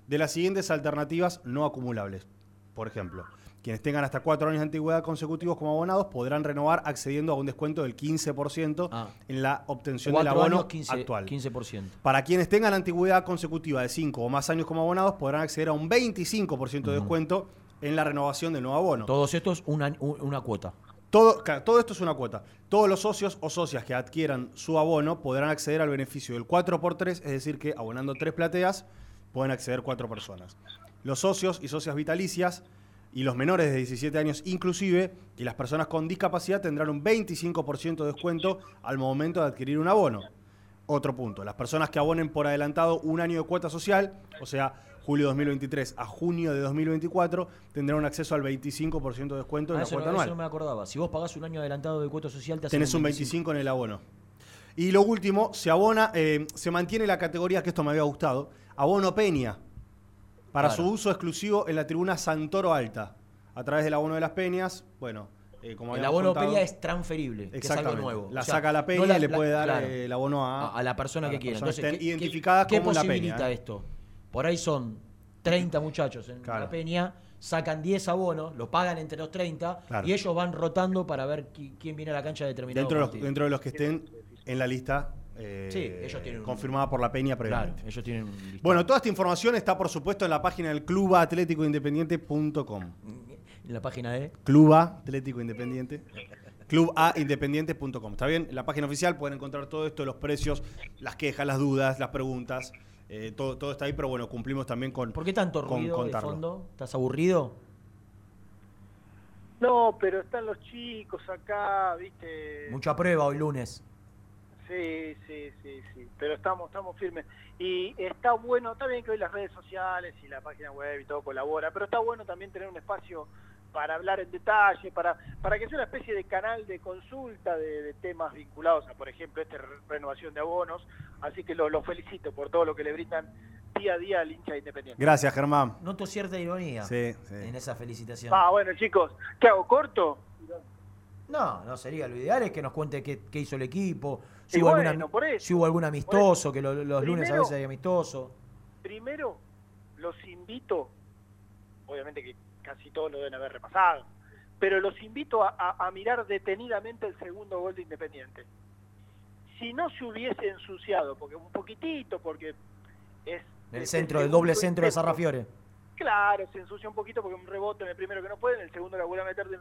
de las siguientes alternativas no acumulables. Por ejemplo, quienes tengan hasta cuatro años de antigüedad consecutivos como abonados podrán renovar accediendo a un descuento del 15% en la obtención del abono años, 15, actual. 15%. Para quienes tengan antigüedad consecutiva de 5 o más años como abonados, podrán acceder a un 25% de descuento en la renovación del nuevo abono. Todos estos, una, un- una cuota. Todo, todo esto es una cuota. Todos los socios o socias que adquieran su abono podrán acceder al beneficio del 4x3, es decir, que abonando tres plateas pueden acceder cuatro personas. Los socios y socias vitalicias y los menores de 17 años inclusive y las personas con discapacidad tendrán un 25% de descuento al momento de adquirir un abono. Otro punto, las personas que abonen por adelantado un año de cuota social, o sea, julio 2023 a junio de 2024, tendrán un acceso al 25% de descuento en Ah, la eso, cuota no, eso anual. no me acordaba. Si vos pagás un año adelantado de cuota social, te Tenés un 25 en el abono. Y lo último, se abona, eh, se mantiene la categoría que esto me había gustado, abono Peña, para Claro. su uso exclusivo en la tribuna Santoro Alta, a través del abono de las Peñas, bueno, eh, como El abono contado- Peña es transferible, que es algo nuevo. La O sea, saca la no Peña la- y le la- puede dar claro, eh, el abono a, a, a la persona a que quiera. Entonces, ¿qué- estén qué- identificadas ¿qué como la posibilita Peña. eh? esto? Por ahí son 30 muchachos en la Peña, sacan 10 abonos, lo pagan entre los 30 Claro. y ellos van rotando para ver qui- quién viene a la cancha de determinado Dentro de, los, dentro de los que estén en la lista eh, Sí, ellos tienen un- confirmada por la Peña previamente. Claro, ellos tienen un listado. Bueno, toda esta información está, por supuesto, en la página del Club Atlético Independiente.com. En la página de... Club Atlético Independiente. Clubaindependiente.com. ¿Está bien? En la página oficial pueden encontrar todo esto, los precios, las quejas, las dudas, las preguntas. Eh, todo, todo está ahí, pero bueno, cumplimos también con. ¿Por qué tanto con ruido de contarlo. fondo? ¿Estás aburrido? No, pero están los chicos acá, viste. Mucha prueba hoy lunes. Sí, sí, sí, sí. Pero estamos, estamos firmes. Y está bueno, está bien que hoy las redes sociales y la página web y todo colabora, pero está bueno también tener un espacio para hablar en detalle, para, para que sea una especie de canal de consulta de, de temas vinculados a, por ejemplo, esta re- renovación de abonos. Así que los lo felicito por todo lo que le brindan día a día al hincha independiente. Gracias, Germán. Noto cierta ironía Sí, sí. en esa felicitación. Ah, bueno, chicos, ¿qué hago? ¿Corto? No, no sería. Lo ideal es que nos cuente qué, qué hizo el equipo, si, hubo, bueno, alguna- por eso, si hubo algún amistoso, que lo- los lunes a veces hay amistoso. Primero, los invito, obviamente que casi todos lo deben haber repasado, pero los invito a, a- a mirar detenidamente el segundo gol de Independiente. Si no se hubiese ensuciado, porque un poquitito, porque es... El centro, el doble centro de. Sarrafiore. Claro, se ensucia un poquito porque un rebote en el primero que no puede, en el segundo la vuelve a meter de,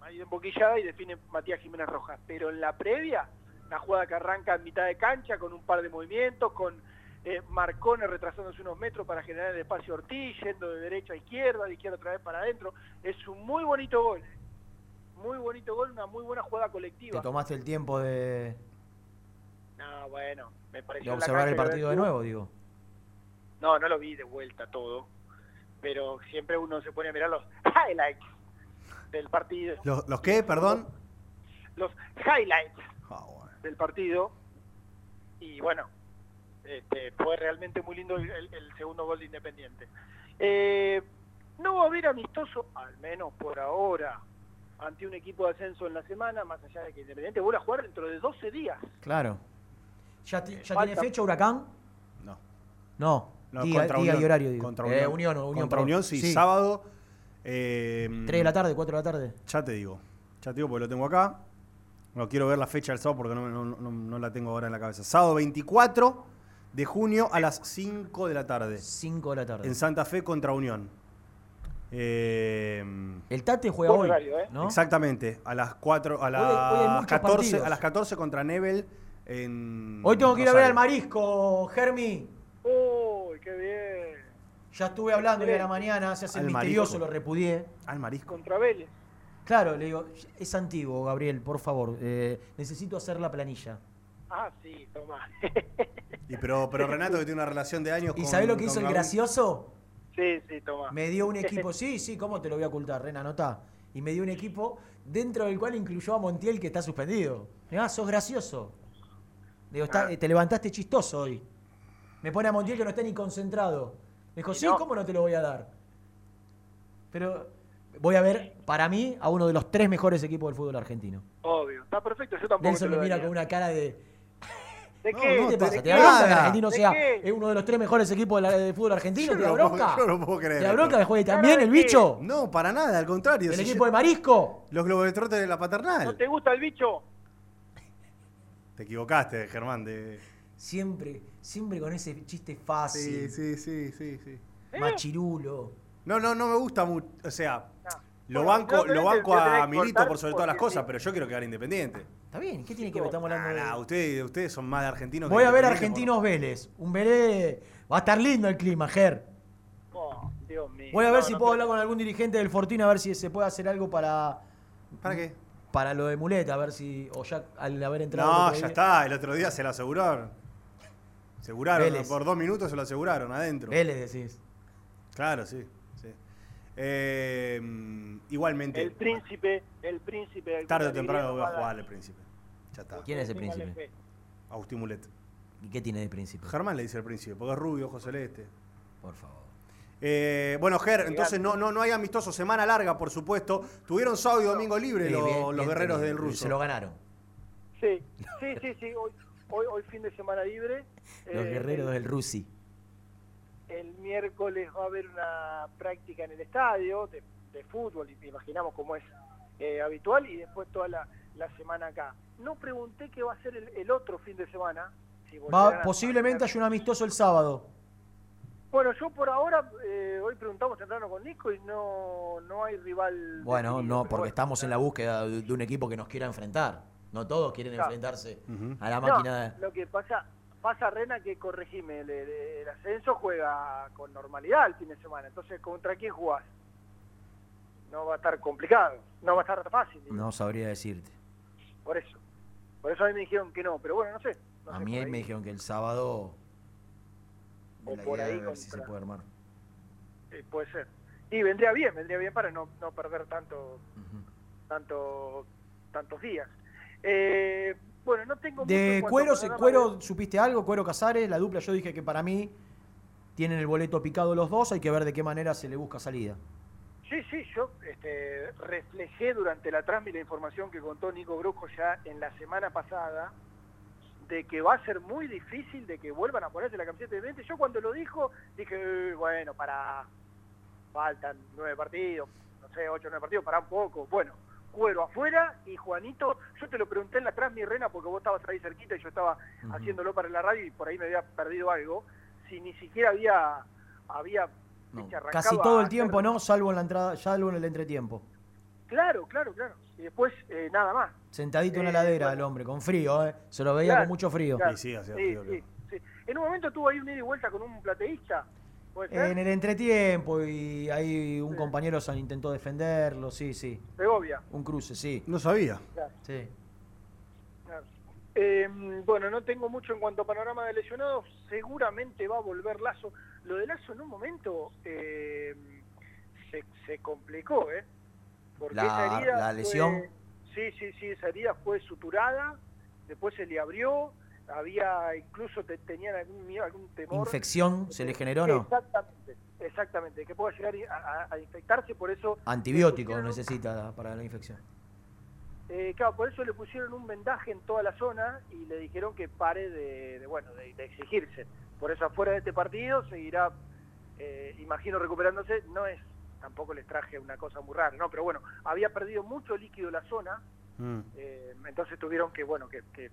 ahí de emboquillada y define Matías Jiménez Rojas. Pero en la previa, la jugada que arranca en mitad de cancha con un par de movimientos, con eh, Marcone retrasándose unos metros para generar el espacio Ortiz, yendo de derecha a izquierda, de izquierda otra vez para adentro. Es un muy bonito gol. eh. Muy bonito gol, una muy buena jugada Te colectiva. tomaste el tiempo de, No, bueno, me de pareció la observar el partido de nuevo, digo. No, no lo vi de vuelta todo, pero siempre uno se pone a mirar los highlights del partido. ¿Los, los qué? Perdón. Los highlights Ah, del partido y bueno, este, fue realmente muy lindo el, el- el segundo gol de Independiente. Eh, no va a haber amistoso, al menos por ahora, ante un equipo de ascenso en la semana, más allá de que Independiente vuelva a jugar dentro de 12 días. Claro. ¿Ya, ti- ya falta- tiene fecha Huracán? No. No. No, día, contra día Unión. y horario, digo. Contra Eh, Unión. Unión, Unión, Contra. Unión, sí, sábado Eh, ¿Tres de la tarde, cuatro de la tarde? Ya te digo. Ya te digo porque lo tengo acá. No quiero ver la fecha del sábado porque no, no- no- no la tengo ahora en la cabeza. Sábado 24 de junio a las 5 de la tarde. 5 de la tarde. En Santa Fe contra Unión. Eh, El Tate juega hoy, horario, ¿eh? ¿no? Exactamente. A las 4, a Hoy hoy las muchos 14, partidos. a las 14 contra Nebel en Hoy tengo que ir a ver al marisco, Germi. Uy, qué bien. Ya estuve hablando hoy a la mañana, se hace el Al misterioso, marisco. lo repudié. Al marisco. Contra Vélez. Claro, le digo, es antiguo, Gabriel, por favor. eh, necesito hacer la planilla. Ah, sí, tomá. Y pero, pero Renato que tiene una relación de años ¿Y con- sabés lo que hizo el gracioso? sí, sí, tomá. Me dio un equipo, sí, sí, ¿cómo te lo voy a ocultar, Ren? Anotá. Y me dio un equipo dentro del cual incluyó a Montiel, que está suspendido. Ah, sos gracioso. Digo, está- te levantaste chistoso hoy. Me pone a Montiel que no está ni concentrado. Me dijo, sí, no. ¿cómo no te lo voy a dar? Pero voy a ver, para mí, a uno de los tres mejores equipos del fútbol argentino. Obvio. Está perfecto, yo tampoco. Nelson lo mira daría. con una cara de. ¿De No, qué? ¿Qué te pasa? ¿De ¿Te da bronca que el argentino ¿De sea qué? es uno de los tres mejores equipos de la- fútbol argentino? Yo ¿Te da no lo puedo- bronca? yo no lo puedo creer. ¿Te da bronca que juegue también el bicho? No, para nada, al contrario. ¿El Si equipo yo- de Marisco? Los globetrotters de la paternal. ¿No te gusta el bicho? Te equivocaste, Germán. De... Siempre, siempre con ese chiste fácil. Sí, sí, sí, sí, sí. Machirulo. No, no, no me gusta mucho. O sea, lo Bueno, banco, lo banco a Milito por sobre todas las cosas, sí. pero yo quiero quedar independiente. Está bien, ¿qué tiene que ver? Estamos hablando de... Ah, ustedes, ustedes son más de argentinos que Voy a ver Argentinos Vélez. Un Vélez... Va a estar lindo el clima, Ger. Oh, Dios mío. Voy a ver No, si no puedo te- hablar con algún dirigente del Fortín a ver si se puede hacer algo para... ¿Para qué? Para lo de Muleta, a ver si... O ya al haber entrado... No, ya está. El otro día se lo aseguraron. Aseguraron, Vélez. por dos minutos se lo aseguraron adentro. Vélez decís. Claro, sí. Eh, igualmente, El príncipe, el príncipe. tarde o temprano voy a jugar al príncipe. Ya está. ¿Quién es el príncipe? Agustín Mulet. ¿Y qué tiene de príncipe? Germán le dice el príncipe, porque es rubio, ojo celeste. Por favor. Eh, bueno, Ger, entonces no, no, no hay amistoso, semana larga, por supuesto. Tuvieron sábado y domingo libre Sí, lo- bien, los bien guerreros del ruso. Se lo ganaron. Sí, sí, sí, sí. Hoy, hoy, hoy fin de semana libre. Los Eh, guerreros el- del Rusi. El miércoles va a haber una práctica en el estadio de, de fútbol, y imaginamos cómo es eh, habitual, y después toda la, la semana acá. No pregunté qué va a ser el, el otro fin de semana. si Va, posiblemente haya un amistoso el sábado. Bueno, yo por ahora, eh, hoy preguntamos temprano con Nico y no, no hay rival. Bueno, no, porque bueno. estamos en la búsqueda de, de un equipo que nos quiera enfrentar. No todos quieren Claro. enfrentarse a la No, máquina de... lo que pasa, pasa Rena que corregime, el, ascenso juega con normalidad el fin de semana, entonces ¿contra quién jugás? No va a estar complicado, no va a estar fácil, No sabría decirte. por eso. Por eso a mí me dijeron que no, pero bueno, no sé. no A sé, mí me dijeron que el sábado... O por ahí ver si se contra- puede armar. Eh, puede ser. Y vendría bien, vendría bien para no, no perder tanto, tanto, tantos días. Eh, bueno, no tengo mucho en De a Cuero, se- Cuero, ¿supiste algo? Cuero Casares, la dupla, yo dije que para mí tienen el boleto picado los dos, hay que ver de qué manera se le busca salida. Sí, sí, yo este, reflejé durante la transmisión la información que contó Nico Brujo ya en la semana pasada de que va a ser muy difícil de que vuelvan a ponerse la camiseta de 20. Yo cuando lo dijo dije, "Eh, bueno, para faltan nueve partidos, no sé, ocho o nueve partidos, para un poco. Bueno, Cuero afuera y Juanito, yo te lo pregunté en la transmisión Rena porque vos estabas ahí cerquita y yo estaba haciéndolo para la radio y por ahí me había perdido algo, si ni siquiera había había arrancado Casi todo el hacer- tiempo, ¿no? Salvo en la entrada, salvo en el entretiempo. Claro, claro, claro. Y después eh, nada más. Sentadito en la Eh, heladera bueno. el hombre, con frío, ¿eh? Se lo veía Claro, con mucho frío. claro. Sí, sí, sí. En un momento tuvo ahí un ida y vuelta con un plateísta. En el entretiempo y ahí un compañero se intentó defenderlo, sí, sí. Segovia. Un cruce, sí. No sabía. Claro, Sí. claro. Eh, bueno, no tengo mucho en cuanto a panorama de lesionados. Seguramente va a volver Lazo. Lo de Lazo en un momento eh, se, se complicó, ¿eh? Porque La- esa herida la fue- lesión. sí, sí, sí, esa herida fue suturada, después se le abrió, había incluso te- tenían algún miedo, algún temor. ¿Infección se le generó no? Exactamente, exactamente, que pueda llegar a, a- a infectarse, por eso... Antibiótico le pusieron- necesita para la infección. eh, claro, por eso le pusieron un vendaje en toda la zona y le dijeron que pare de, de, bueno, de, de exigirse. Por eso afuera de este partido seguirá, eh, imagino, recuperándose. No es tampoco les traje una cosa muy rara, ¿no? Pero bueno, había perdido mucho líquido la zona, Mm. eh, entonces tuvieron que, bueno, que- que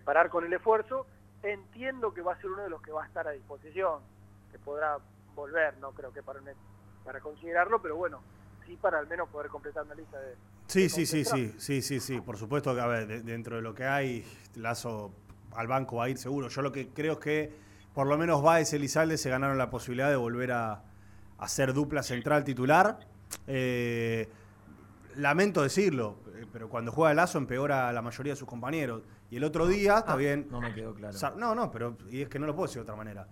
parar con el esfuerzo. Entiendo que va a ser uno de los que va a estar a disposición, que podrá volver, no creo que para, un- para considerarlo, pero bueno, sí para al menos poder completar una lista de... Sí, sí, sí, sí, sí, sí, sí. Por supuesto que, a ver, de- dentro de lo que hay, Lazo al banco va a ir seguro. Yo lo que creo es que por lo menos Baez y Elizalde se ganaron la posibilidad de volver a, ser dupla central titular. Eh, lamento decirlo, pero cuando juega Lazo empeora a la mayoría de sus compañeros. Y el otro día, está Ah, bien. No me quedó claro. Sa- No, no, pero y es que no lo puedo decir de otra manera.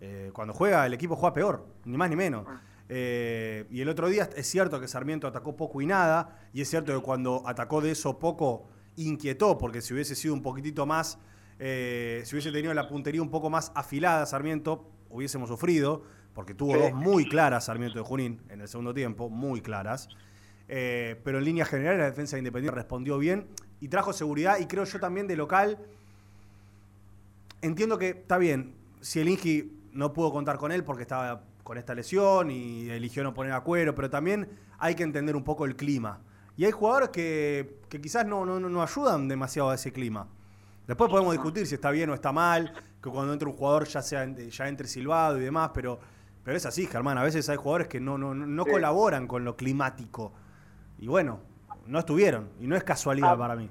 Eh, cuando juega, el equipo juega peor, ni más ni menos. Eh, y el otro día es cierto que Sarmiento atacó poco y nada, y es cierto que cuando atacó de eso poco, inquietó, porque si hubiese sido un poquitito más, eh, si hubiese tenido la puntería un poco más afilada Sarmiento, hubiésemos sufrido, porque tuvo Sí. dos muy claras Sarmiento de Junín en el segundo tiempo, muy claras. Eh, pero en línea general la defensa de Independiente respondió bien y trajo seguridad y creo yo también de local entiendo que está bien, si el Ingi no pudo contar con él porque estaba con esta lesión y eligió no poner a cuero, pero también hay que entender un poco el clima. Y hay jugadores que, que quizás no, no, no- no ayudan demasiado a ese clima. Después podemos discutir si está bien o está mal, que cuando entra un jugador ya, sea, ya entre silbado y demás, pero, pero es así, Germán. A veces hay jugadores que no, no, no Sí. colaboran con lo climático. Y bueno, no estuvieron. Y no es casualidad Ah, para mí.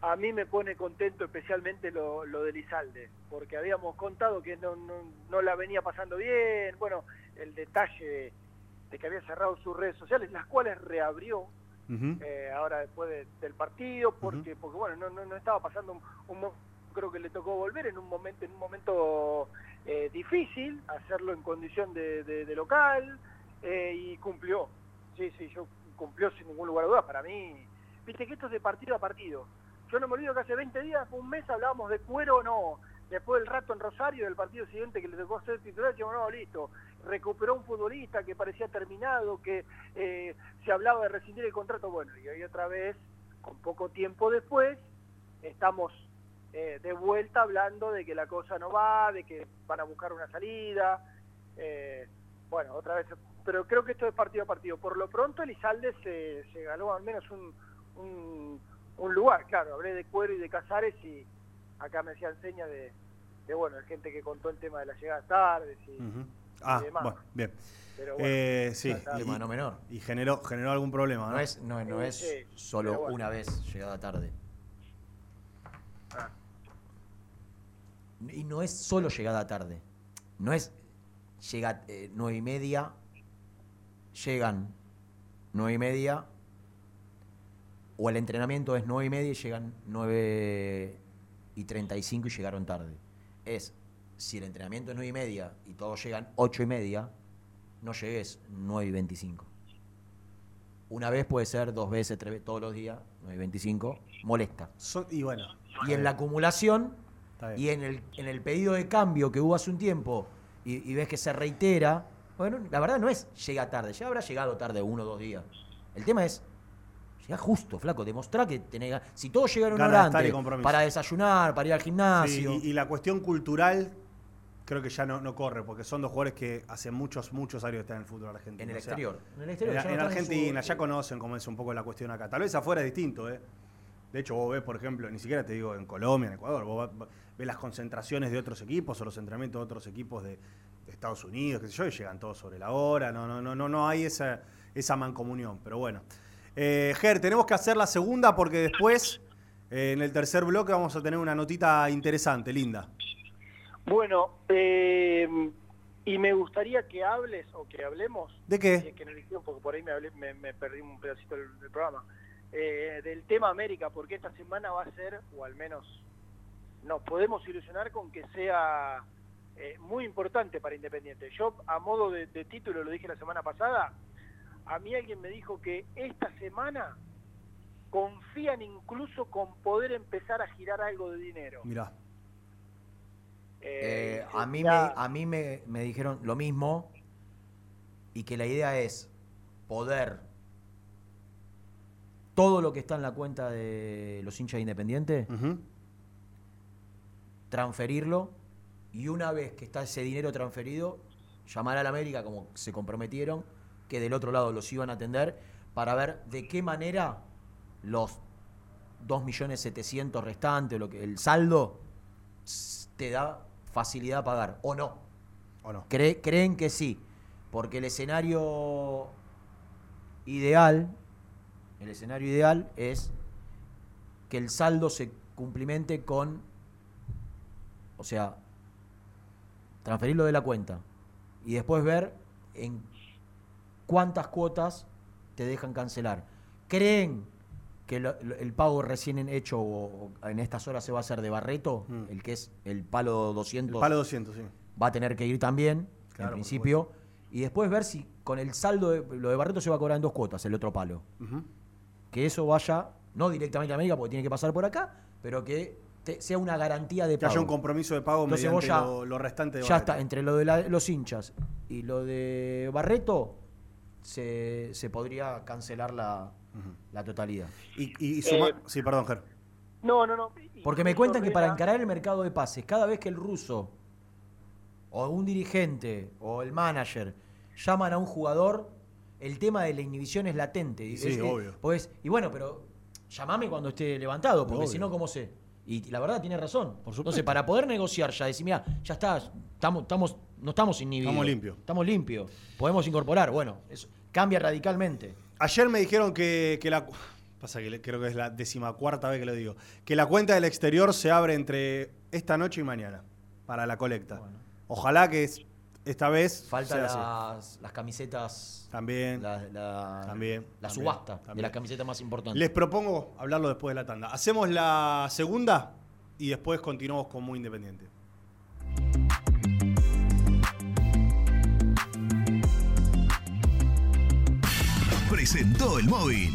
A mí me pone contento especialmente lo, lo de Lizalde, porque habíamos contado que no, no, no la venía pasando bien, bueno, el detalle de, de que había cerrado sus redes sociales, las cuales reabrió eh, ahora después de- del partido, porque, porque bueno, no, no, no estaba pasando un, creo que le tocó volver en un momento, en un momento eh, difícil, hacerlo en condición de, de- de local, eh, y cumplió. Sí, sí, yo cumplió sin ningún lugar a dudas. Para mí, viste que esto es de partido a partido. Yo no me olvido que hace 20 días, un mes, hablábamos de cuero no. Después del rato en Rosario, del partido siguiente que le tocó ser titular, dijimos, no, listo. Recuperó un futbolista que parecía terminado, que eh, se hablaba de rescindir el contrato. Bueno, y hoy otra vez, con poco tiempo después, estamos eh, de vuelta hablando de que la cosa no va, de que van a buscar una salida. Eh, bueno, otra vez, pero creo que esto es partido a partido. Por lo pronto, Elizalde se, se ganó al menos un, un, un lugar. Claro, hablé de Cuero y de Casares y acá me hacían señas de, de, bueno, de gente que contó el tema de las llegadas tardes y. Ah, y demás. bueno, bien. Pero bueno, Eh, sí, y- Tema no menor. Y generó, generó algún problema, ¿no? No es, no, es sí, solo bueno. una vez llegada tarde. Ah. Y no es solo llegada tarde. No es llega eh, nueve y media, llegan nueve y media, o el entrenamiento es nueve y media y llegan nueve y treinta y cinco y llegaron tarde. Es, si el entrenamiento es nueve y media y todos llegan ocho y media, no llegues nueve y veinticinco. Una vez puede ser, dos veces, tres veces, todos los días, 9 y 25, molesta. Son- y bueno. Y en la acumulación y en el, en el pedido de cambio que hubo hace un tiempo y, y ves que se reitera, bueno, la verdad no es llega tarde, ya habrá llegado tarde uno o dos días. El tema es, llega justo, flaco, demostrá que tenés. Si todos llegaron una hora antes para desayunar, para ir al Sí, gimnasio. y, y la cuestión cultural creo que ya no, no corre, porque son dos jugadores que hace muchos, muchos años están en el fútbol argentino. En el O sea, exterior. En el exterior, en- no en Argentina su- ya conocen cómo es un poco la cuestión acá. Tal vez afuera es distinto, ¿eh? De hecho, vos ves, por ejemplo, ni siquiera te digo en Colombia, en Ecuador, vos ves las concentraciones de otros equipos o los entrenamientos de otros equipos de Estados Unidos, qué sé yo, y llegan todos sobre la hora, no, no, no, no, no hay esa, esa mancomunión, pero bueno. Eh, Ger, tenemos que hacer la segunda porque después, eh, en el tercer bloque, vamos a tener una notita interesante, linda. Bueno, eh, y me gustaría que hables o que hablemos. ¿De qué? es que no porque por ahí me, hablé- me, me perdí un pedacito del, del programa. eh, del tema América, porque esta semana va a ser, o al menos nos podemos ilusionar con que sea eh, muy importante para Independiente. Yo, a modo de, de título, lo dije la semana pasada, a mí alguien me dijo que esta semana confían incluso con poder empezar a girar algo de dinero. Mirá. Eh, Eh, a mí, me, a mí me, me dijeron lo mismo y que la idea es poder todo lo que está en la cuenta de los hinchas independientes, transferirlo y una vez que está ese dinero transferido, llamar a la América como se comprometieron que del otro lado los iban a atender para ver de qué manera los 2.700.000 restantes, lo que, el saldo, te da facilidad a pagar, o no. ¿O no? Cre- creen que sí, porque el escenario ideal, el escenario ideal es que el saldo se cumplimente con, o sea, transferirlo de la cuenta y después ver en cuántas cuotas te dejan cancelar. ¿Creen que lo- el pago recién hecho o, o en estas horas se va a hacer de Barreto, el que es el palo 200? Mm. El palo 200, sí. Va a tener que ir también, Claro, en principio, y después ver si con el saldo, de, lo de Barreto se va a cobrar en dos cuotas, el otro palo. Que eso vaya, no directamente a América, porque tiene que pasar por acá, pero que te- sea una garantía de Que pago. haya un compromiso de pago Entonces mediante ya- lo, lo restante de ya Barreto. está, entre lo de la- los hinchas y lo de Barreto, se, se podría cancelar la, la totalidad. Y, y suma- Eh, sí, perdón, Ger. No, no, no. Porque me cuentan que para encarar el mercado de pases, cada vez que el ruso o un dirigente o el manager llaman a un jugador, el tema de la inhibición es latente. Y Sí, es- obvio. Pues, y bueno, pero llamame cuando esté levantado, porque si no, ¿cómo sé? Y la verdad tiene razón. Entonces, para poder negociar ya, decir, mira, ya está, estamos, estamos, no estamos inhibidos. Estamos limpios. Estamos limpios. Podemos incorporar. Bueno, eso cambia radicalmente. Ayer me dijeron que, que la. Pasa que creo que es la decimacuarta vez que lo digo. Que la cuenta del exterior se abre entre esta noche y mañana para la colecta. Ojalá que es- esta vez. Así. las, las camisetas. También. La, la- También. La también, subasta de las camisetas más importantes. Les propongo hablarlo después de la tanda. Hacemos la segunda y después continuamos con Muy Independiente. Presentó el móvil.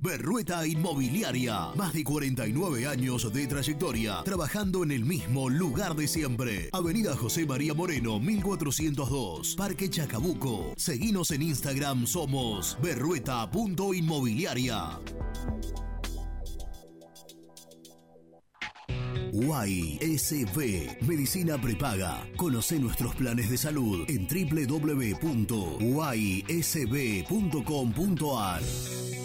Berrueta Inmobiliaria. Más de 49 años de trayectoria, trabajando en el mismo lugar de siempre. Avenida José María Moreno, 1402, Parque Chacabuco. Seguinos en Instagram, somos berrueta.inmobiliaria. YSB, Medicina Prepaga. Conoce nuestros planes de salud en www.ysb.com.ar.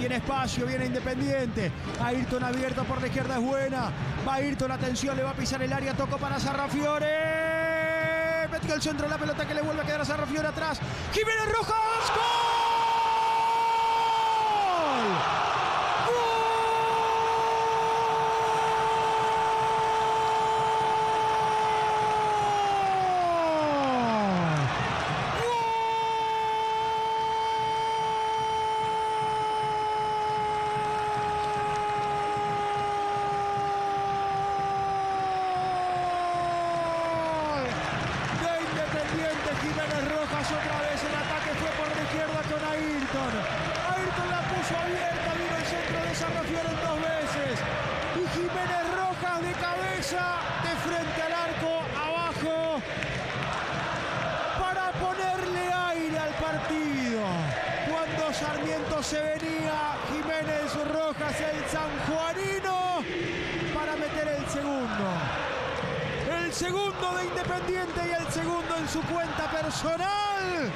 Tiene espacio, viene Independiente. Ayrton abierto por la izquierda es buena. Va Ayrton, atención, le va a pisar el área, tocó para Sarrafiore. Metió el centro la pelota que le vuelve a quedar a Sarrafiore atrás. Jiménez Rojas, ¡gol! de Independiente Jiménez Rojas otra vez el ataque fue por la izquierda con Ayrton Ayrton la puso abierta vino el centro de Sarrafiore dos veces. Y Jiménez Rojas de cabeza de frente al arco abajo para ponerle aire al partido. Cuando Sarmiento se venía Jiménez Rojas el sanjuanino para meter el segundo. El segundo de Independiente y el segundo en su cuenta personal.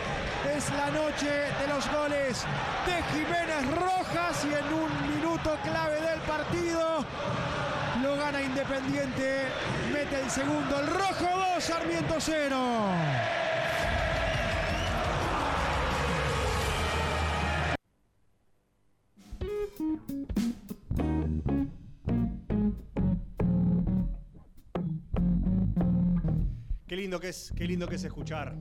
Es la noche de los goles de Jiménez Rojas y en un minuto clave del partido lo gana Independiente, mete el segundo, el rojo 2, Sarmiento 0. Qué lindo que es, qué lindo que es escuchar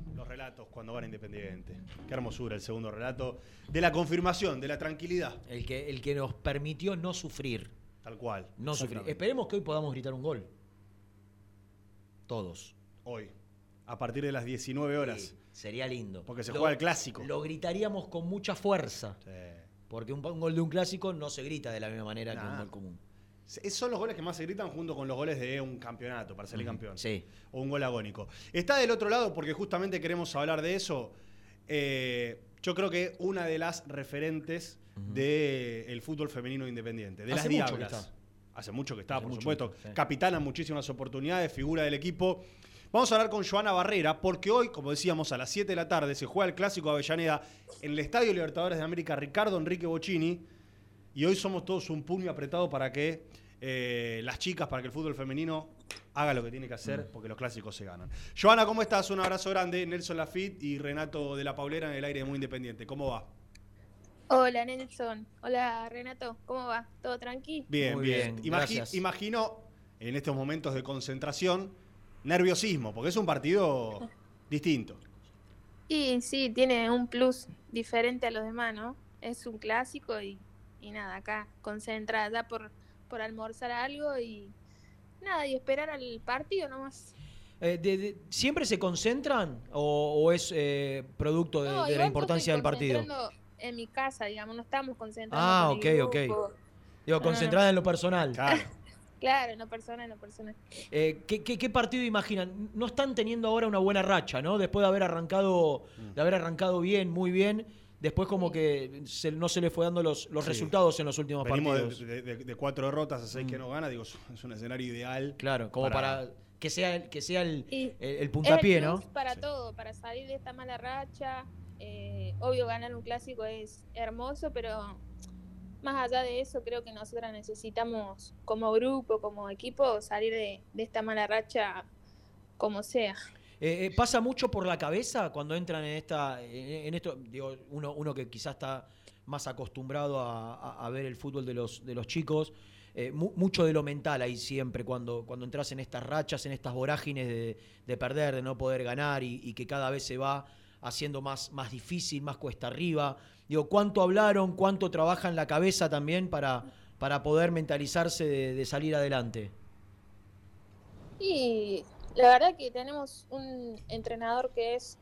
relatos cuando van a Independiente. Qué hermosura el segundo relato de la confirmación, de la tranquilidad. El que, el que nos permitió no sufrir. Tal cual. No sufrir. Esperemos que hoy podamos gritar un gol. Todos. Hoy, a partir de las 19 horas. Sí, sería lindo. Porque se Lo- juega el clásico. Lo gritaríamos con mucha fuerza. Porque un, un gol de un clásico no se grita de la misma manera que un gol común. Son los goles que más se gritan junto con los goles de un campeonato, para salir campeón. sí. O un gol agónico. Está del otro lado porque justamente queremos hablar de eso. Eh, yo creo que una de las referentes del fútbol femenino independiente, de Hace las Diablas. Hace mucho que está, Hace por supuesto. sí. Capitana en muchísimas oportunidades, figura del equipo. Vamos a hablar con Joana Barrera, porque hoy, como decíamos, a las 7 de la tarde se juega el clásico Avellaneda en el Estadio Libertadores de América Ricardo Enrique Bocini. Y hoy somos todos un puño apretado para que eh, las chicas, para que el fútbol femenino haga lo que tiene que hacer porque los clásicos se ganan. Joana, ¿cómo estás? Un abrazo grande. Nelson Lafitte y Renato de la Paulera en el aire muy independiente. ¿Cómo va? Hola Nelson, hola Renato, ¿cómo va? ¿Todo tranqui? Bien, Muy bien. bien, Imagi- gracias. imagino en estos momentos de concentración, nerviosismo, porque es un partido distinto. Y sí, tiene un plus diferente a los demás, ¿no? Es un clásico y, y nada, acá concentrada ya por, por almorzar algo y nada, y esperar al partido nomás. Eh, de- de- ¿Siempre se concentran o, o es eh, producto de, No, de la importancia del partido? concentrando En mi casa, digamos, no estamos concentrados. Ah, ok, el ok. Digo, No, no, no. concentrada en lo personal. Claro, en lo personal, en lo personal. Eh, ¿qué, qué, qué partido imaginan? No están teniendo ahora una buena racha, ¿no? Después de haber arrancado, de haber arrancado bien, muy bien, después como que se- no se le fue dando los, los Sí. resultados en los últimos Venimos partidos. de, de- de- cuatro derrotas a seis que no gana, digo, es un escenario ideal. Claro, como para, que sea el, que sea el, el- puntapié, el ¿no? Para todo, para salir de esta mala racha. eh, obvio, ganar un clásico es hermoso, pero más allá de eso, creo que nosotras necesitamos, como grupo, como equipo, salir de, de esta mala racha como sea. Eh, eh, ¿Pasa mucho por la cabeza cuando entran en esta en, esto? Digo, uno, uno que quizás está más acostumbrado a, ver el fútbol de los, de los chicos, eh, mu- mucho de lo mental ahí siempre, cuando, cuando entras en estas rachas, en estas vorágines de, de perder, de no poder ganar y, y que cada vez se va haciendo más, más difícil, más cuesta arriba. Digo, ¿cuánto hablaron, cuánto trabajan la cabeza también para, para poder mentalizarse de, de salir adelante? Y la verdad que tenemos un entrenador que es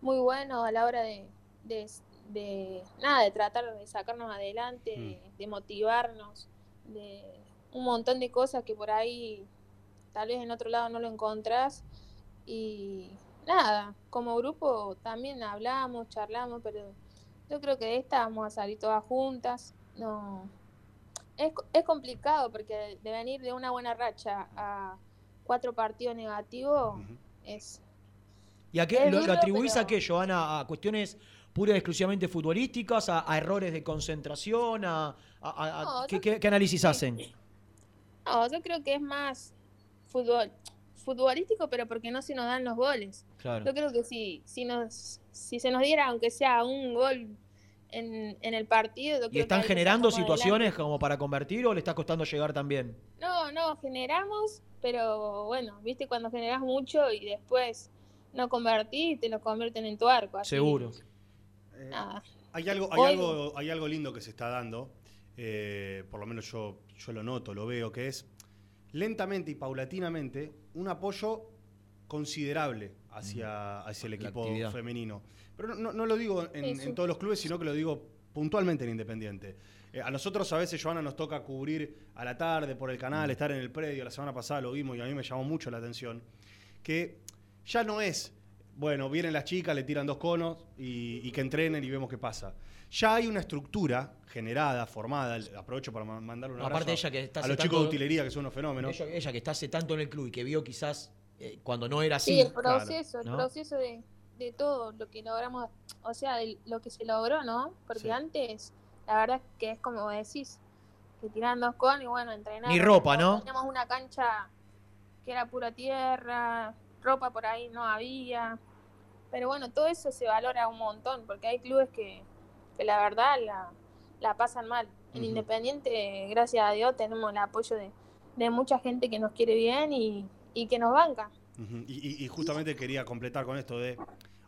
muy bueno a la hora de, de, de, nada, de tratar de sacarnos adelante, de, de motivarnos, de un montón de cosas que por ahí tal vez en otro lado no lo encontrás. Y nada, como grupo también hablamos, charlamos, pero yo creo que de esta vamos a salir todas juntas. No, es, es complicado porque de venir de una buena racha a cuatro partidos negativos es ¿Y a qué lo, atribuís pero- a qué, Joana? ¿A cuestiones pura y exclusivamente futbolísticas? ¿A, a errores de concentración? ¿A, a- a- a- No, ¿qué, yo- qué- qué análisis hacen? No, yo creo que es más fútbol, futbolístico, pero porque no se nos dan los goles. Claro. Yo creo que si, si nos, si se nos diera, aunque sea un gol en, en el partido, ¿Y que están generando situaciones adelante. como para convertir o le está costando llegar también? No, no, generamos, pero bueno, viste cuando generas mucho y después no convertís, te lo convierten en tu arco. así Seguro. nada. Hay algo, hay Hoy- algo, hay algo lindo que se está dando, eh, por lo menos yo, yo lo noto, lo veo, que es lentamente y paulatinamente un apoyo considerable hacia, hacia el equipo femenino. Pero no, lo digo en, Sí, sí. en todos los clubes, sino que lo digo puntualmente en Independiente. Eh, a nosotros a veces, Joana, nos toca cubrir a la tarde por el canal, estar en el predio. La semana pasada lo vimos y a mí me llamó mucho la atención. Que ya no es, bueno, vienen las chicas, le tiran dos conos y, y que entrenen y vemos qué pasa. Ya hay una estructura generada, formada. Aprovecho para ma- mandarle un No, abrazo aparte ella que está a los chicos de utilería, que son unos fenómenos. Ella, ella que está hace tanto en el club y que vio quizás eh, cuando no era así. Sí, el proceso, ¿no? el proceso de, de todo lo que logramos, o sea, de lo que se logró, ¿no? Porque Sí. antes, la verdad es que es como decís, que tiran dos con y bueno, entrenar. Ni ropa, ¿no? Teníamos una cancha que era pura tierra, ropa por ahí no había. Pero bueno, todo eso se valora un montón, porque hay clubes que, que la verdad la, la pasan mal. En. Independiente, gracias a Dios, tenemos el apoyo de, de mucha gente que nos quiere bien y, y que nos banca. Ujú. y, y- y justamente quería completar con esto de.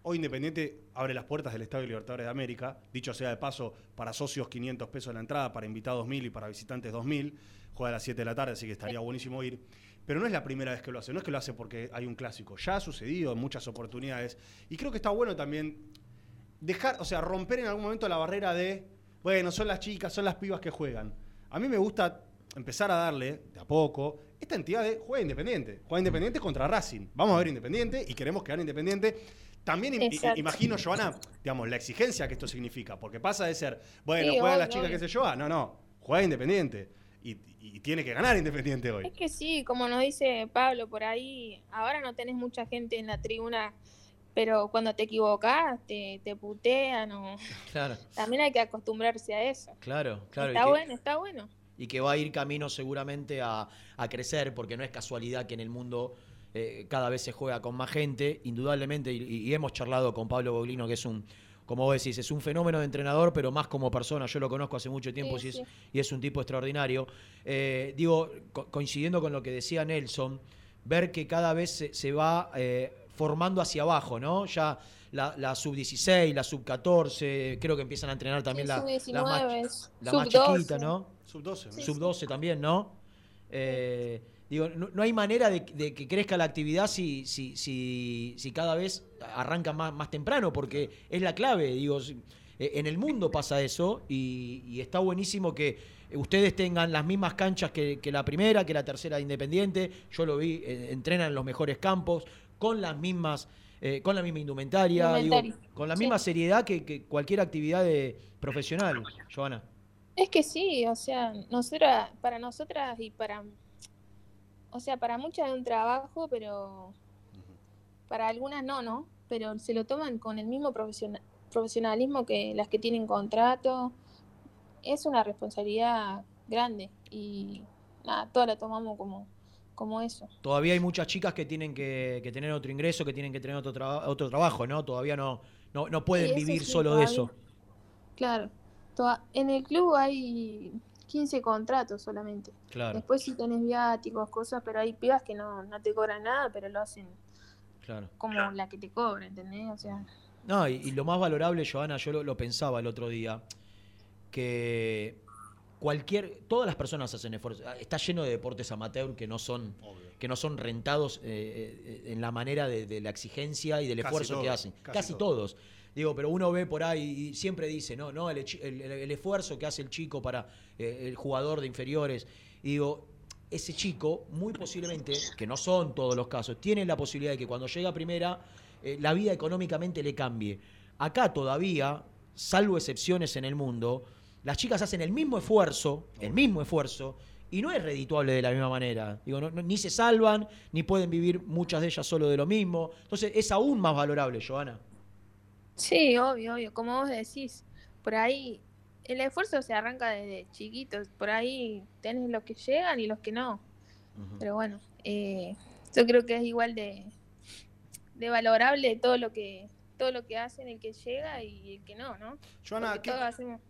Hoy Independiente abre las puertas del Estadio Libertadores de América. Dicho sea de paso, para socios 500 pesos la entrada, para invitados 1000 y para visitantes 2000. Juega a las 7 de la tarde, así que estaría buenísimo ir. Pero no es la primera vez que lo hace, no es que lo hace porque hay un clásico. Ya ha sucedido en muchas oportunidades. Y creo que está bueno también dejar, o sea, romper en algún momento la barrera de, bueno, son las chicas, son las pibas que juegan. A mí me gusta empezar a darle, de a poco, esta entidad de juega independiente. Juega independiente contra Racing. Vamos a ver independiente y queremos que gane independiente. También Exacto. imagino, Joana, digamos, la exigencia que esto significa, porque pasa de ser, bueno, Sí, juegan las chicas, obvio. qué sé yo, ah, no, no, juega independiente. Y, y tiene que ganar independiente hoy. Es que sí, como nos dice Pablo por ahí, ahora no tenés mucha gente en la tribuna, pero cuando te equivocás, te, te putean o... Claro, También hay que acostumbrarse a eso. claro, claro. está que- bueno, está bueno. Y y que va a ir camino seguramente a, a crecer, porque no es casualidad que en el mundo eh, cada vez se juega con más gente, indudablemente, y, y hemos charlado con Pablo Boglino, que es un, como vos decís, es un fenómeno de entrenador, pero más como persona. Yo lo conozco hace mucho tiempo Sí, y, es, sí. y es un tipo extraordinario. Eh, digo, co- coincidiendo con lo que decía Nelson, ver que cada vez se, se va eh, formando hacia abajo, ¿no? Ya la, la sub-16, la sub-14, creo que empiezan a entrenar también la, sub-19, la más, la más sub-12. chiquita, ¿no? Sub-12. ¿no? Sub-12 también, ¿no? Eh, digo, no, no hay manera de, de que crezca la actividad si, si, si, si cada vez arranca más, más temprano, porque es la clave. Digo, eh, en el mundo pasa eso y, y está buenísimo que ustedes tengan las mismas canchas que, que la primera, que la tercera de Independiente. Yo lo vi, eh, entrenan en los mejores campos, con las mismas... eh, con la misma indumentaria, digo, con la sí. misma seriedad que, que cualquier actividad de profesional, Joana. Es que sí, o sea, nosotras, para nosotras y para, o sea, para muchas es un trabajo, pero para algunas no, ¿no? Pero se lo toman con el mismo profesiona- profesionalismo que las que tienen contrato. Es una responsabilidad grande y nada, todas la tomamos como, como eso. Todavía hay muchas chicas que tienen que, que tener otro ingreso, que tienen que tener otro, otro trabajo, ¿no? Todavía no, no, no pueden vivir sí, solo de eso. Claro, toda- en el club hay 15 contratos solamente. Claro, Después sí tenés viáticos, cosas, pero hay pibas que no, no te cobran nada, pero lo hacen claro. como la que te cobra, ¿entendés? O sea, No, y, y lo más valorable, Joana, yo lo, lo pensaba el otro día, que cualquier, todas las personas hacen esfuerzo. Ah, Está lleno de deportes amateur que no son, que no son rentados eh, eh, en la manera de, de la exigencia y del Casi esfuerzo que hacen. casi Casi, todos. Digo, pero uno ve por ahí y siempre dice, no, no, el, esfuerzo que hace el chico para eh, el jugador de inferiores. Y digo, ese chico, muy posiblemente, que no son todos los casos, tiene la posibilidad de que cuando llega a primera, eh, la vida económicamente le cambie. Acá todavía, salvo excepciones en el mundo, las chicas hacen el mismo esfuerzo, el mismo esfuerzo, y no es redituable de la misma manera. Digo, no- no- ni se salvan, ni pueden vivir muchas de ellas solo de lo mismo. Entonces es aún más valorable, Joana. Sí, obvio, obvio, como vos decís, por ahí el esfuerzo se arranca desde chiquitos, por ahí tenés los que llegan y los que no. Pero bueno, eh, yo creo que es igual de, de valorable todo lo que todo lo que hacen el que llega y el que no, ¿no? Joana, Porque ¿qué- todos hacemos-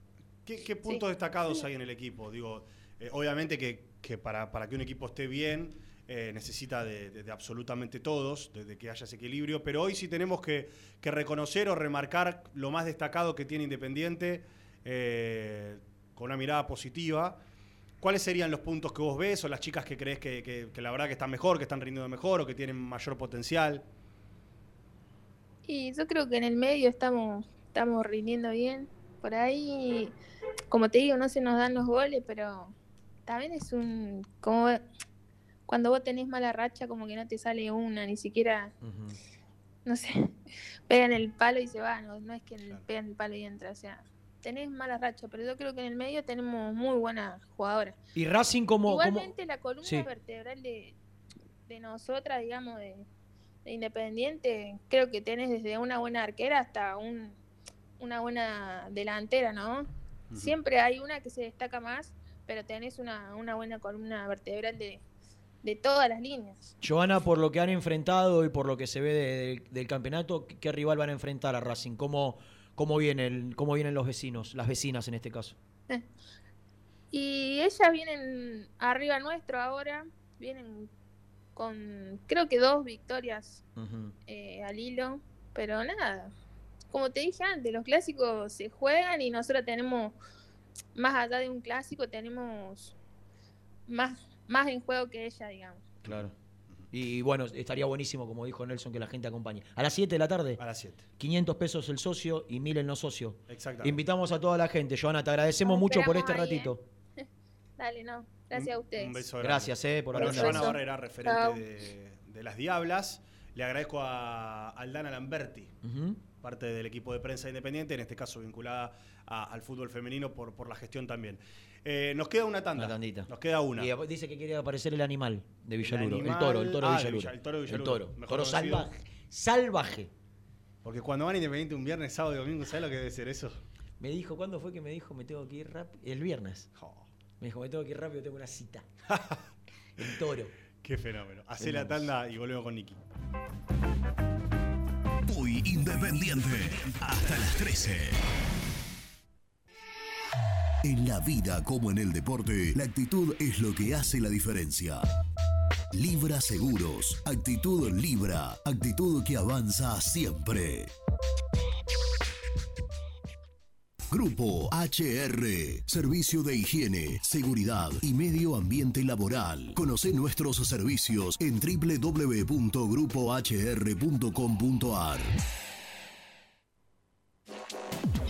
¿Qué, qué puntos destacados hay en el equipo? Digo, eh, obviamente que, que para, para que un equipo esté bien eh, necesita de, absolutamente todos, de, de que haya ese equilibrio, pero hoy sí tenemos que, reconocer o remarcar lo más destacado que tiene Independiente eh, con una mirada positiva. ¿Cuáles serían los puntos que vos ves o las chicas que crees que la verdad que están mejor, que están rindiendo mejor o que tienen mayor potencial? Y yo creo que en el medio estamos, estamos rindiendo bien. Por ahí, como te digo, no se nos dan los goles, pero también es un... como cuando vos tenés mala racha, como que no te sale una, ni siquiera, no sé, pegan el palo y se va, no, no es que el- pegan el palo y entra, o sea, tenés mala racha, pero yo creo que en el medio tenemos muy buenas jugadoras. Y Racing como... como- Igualmente la columna Sí. vertebral de, de nosotras, digamos, de, de Independiente, creo que tenés desde una buena arquera hasta un, una buena delantera, ¿no? Siempre hay una que se destaca más, pero tenés una, una buena columna vertebral de, de todas las líneas. Joana, por lo que han enfrentado y por lo que se ve de- del- del campeonato, ¿qué, qué rival van a enfrentar a Racing? ¿Cómo, cómo, viene el- ¿Cómo vienen los vecinos, las vecinas en este caso? Y ellas vienen arriba nuestro ahora, vienen con creo que dos victorias eh, al hilo, pero nada, como te dije antes, los clásicos se juegan y nosotros tenemos, más allá de un clásico, tenemos más, más en juego que ella, digamos. Claro. Y bueno, estaría buenísimo, como dijo Nelson, que la gente acompañe. A las 7 de la tarde. A las 7. 500 pesos el socio y 1000 el no socio. Exactamente. Invitamos a toda la gente. Joana, te agradecemos mucho por este ahí, ¿eh? ratito. Dale, no, gracias a ustedes. Un beso grande. Gracias, eh, por bueno, Joana. Barrera, referente de, de las Diablas. Le agradezco a Aldana Lamberti, parte del equipo de prensa independiente, en este caso vinculada a- al fútbol femenino por, por la gestión también. Eh, nos queda una tanda. Una tandita. Nos queda una. Y dice que quiere aparecer el animal de Villaluro. El, animal- toro, el toro de ah, de Villaluro. Villa- el toro de El Villaluro, toro. mejor Toro salvaje. Salvaje. Porque cuando van Independiente un viernes, sábado y domingo, ¿sabes lo que debe ser eso? Me dijo, ¿cuándo fue que me dijo me tengo que ir rápido? El viernes. Me dijo, me tengo que ir rápido, tengo una cita. El toro. Qué fenómeno. Hacé la tanda y volvemos con Nicky. Muy independiente. Hasta las 13. En la vida como en el deporte, la actitud es lo que hace la diferencia. Libra Seguros. Actitud Libra. Actitud que avanza siempre. Grupo HR, Servicio de Higiene, Seguridad y Medio Ambiente Laboral. Conoce nuestros servicios en www.grupohr.com.ar.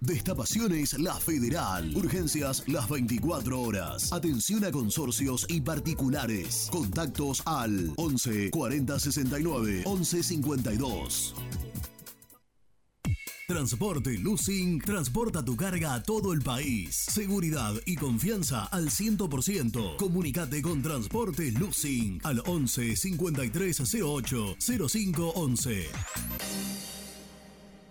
Destapaciones La Federal. Urgencias las 24 horas. Atención a consorcios y particulares. Contactos al 11 40 69 11 52. Transporte Lucing transporta tu carga a todo el país. Seguridad y confianza al 100%. Comunicate con Transporte Lucing al 11 53 08 05 11.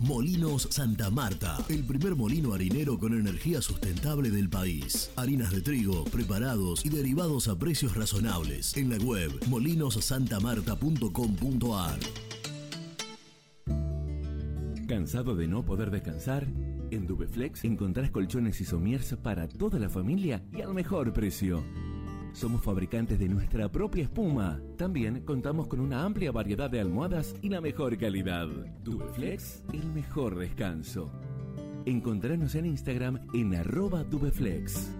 Molinos Santa Marta, el primer molino harinero con energía sustentable del país. Harinas de trigo, preparados y derivados a precios razonables. En la web molinosantamarta.com.ar. ¿Cansado de no poder descansar? En Dubeflex encontrás colchones y somiers para toda la familia y al mejor precio. Somos fabricantes de nuestra propia espuma. También contamos con una amplia variedad de almohadas y la mejor calidad. Dubeflex, el mejor descanso. Encontranos en Instagram en arroba Dubeflex.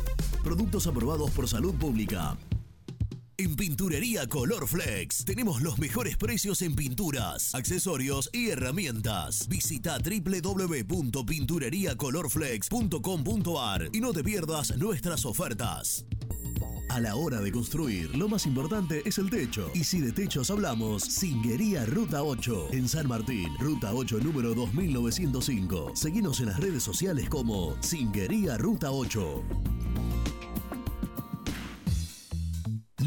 Productos aprobados por salud pública. En Pinturería Color Flex tenemos los mejores precios en pinturas, accesorios y herramientas. Visita www.pintureriacolorflex.com.ar y no te pierdas nuestras ofertas. A la hora de construir, lo más importante es el techo. Y si de techos hablamos, Singuería Ruta 8, en San Martín, Ruta 8 número 2905. Seguinos en las redes sociales como Singuería Ruta 8.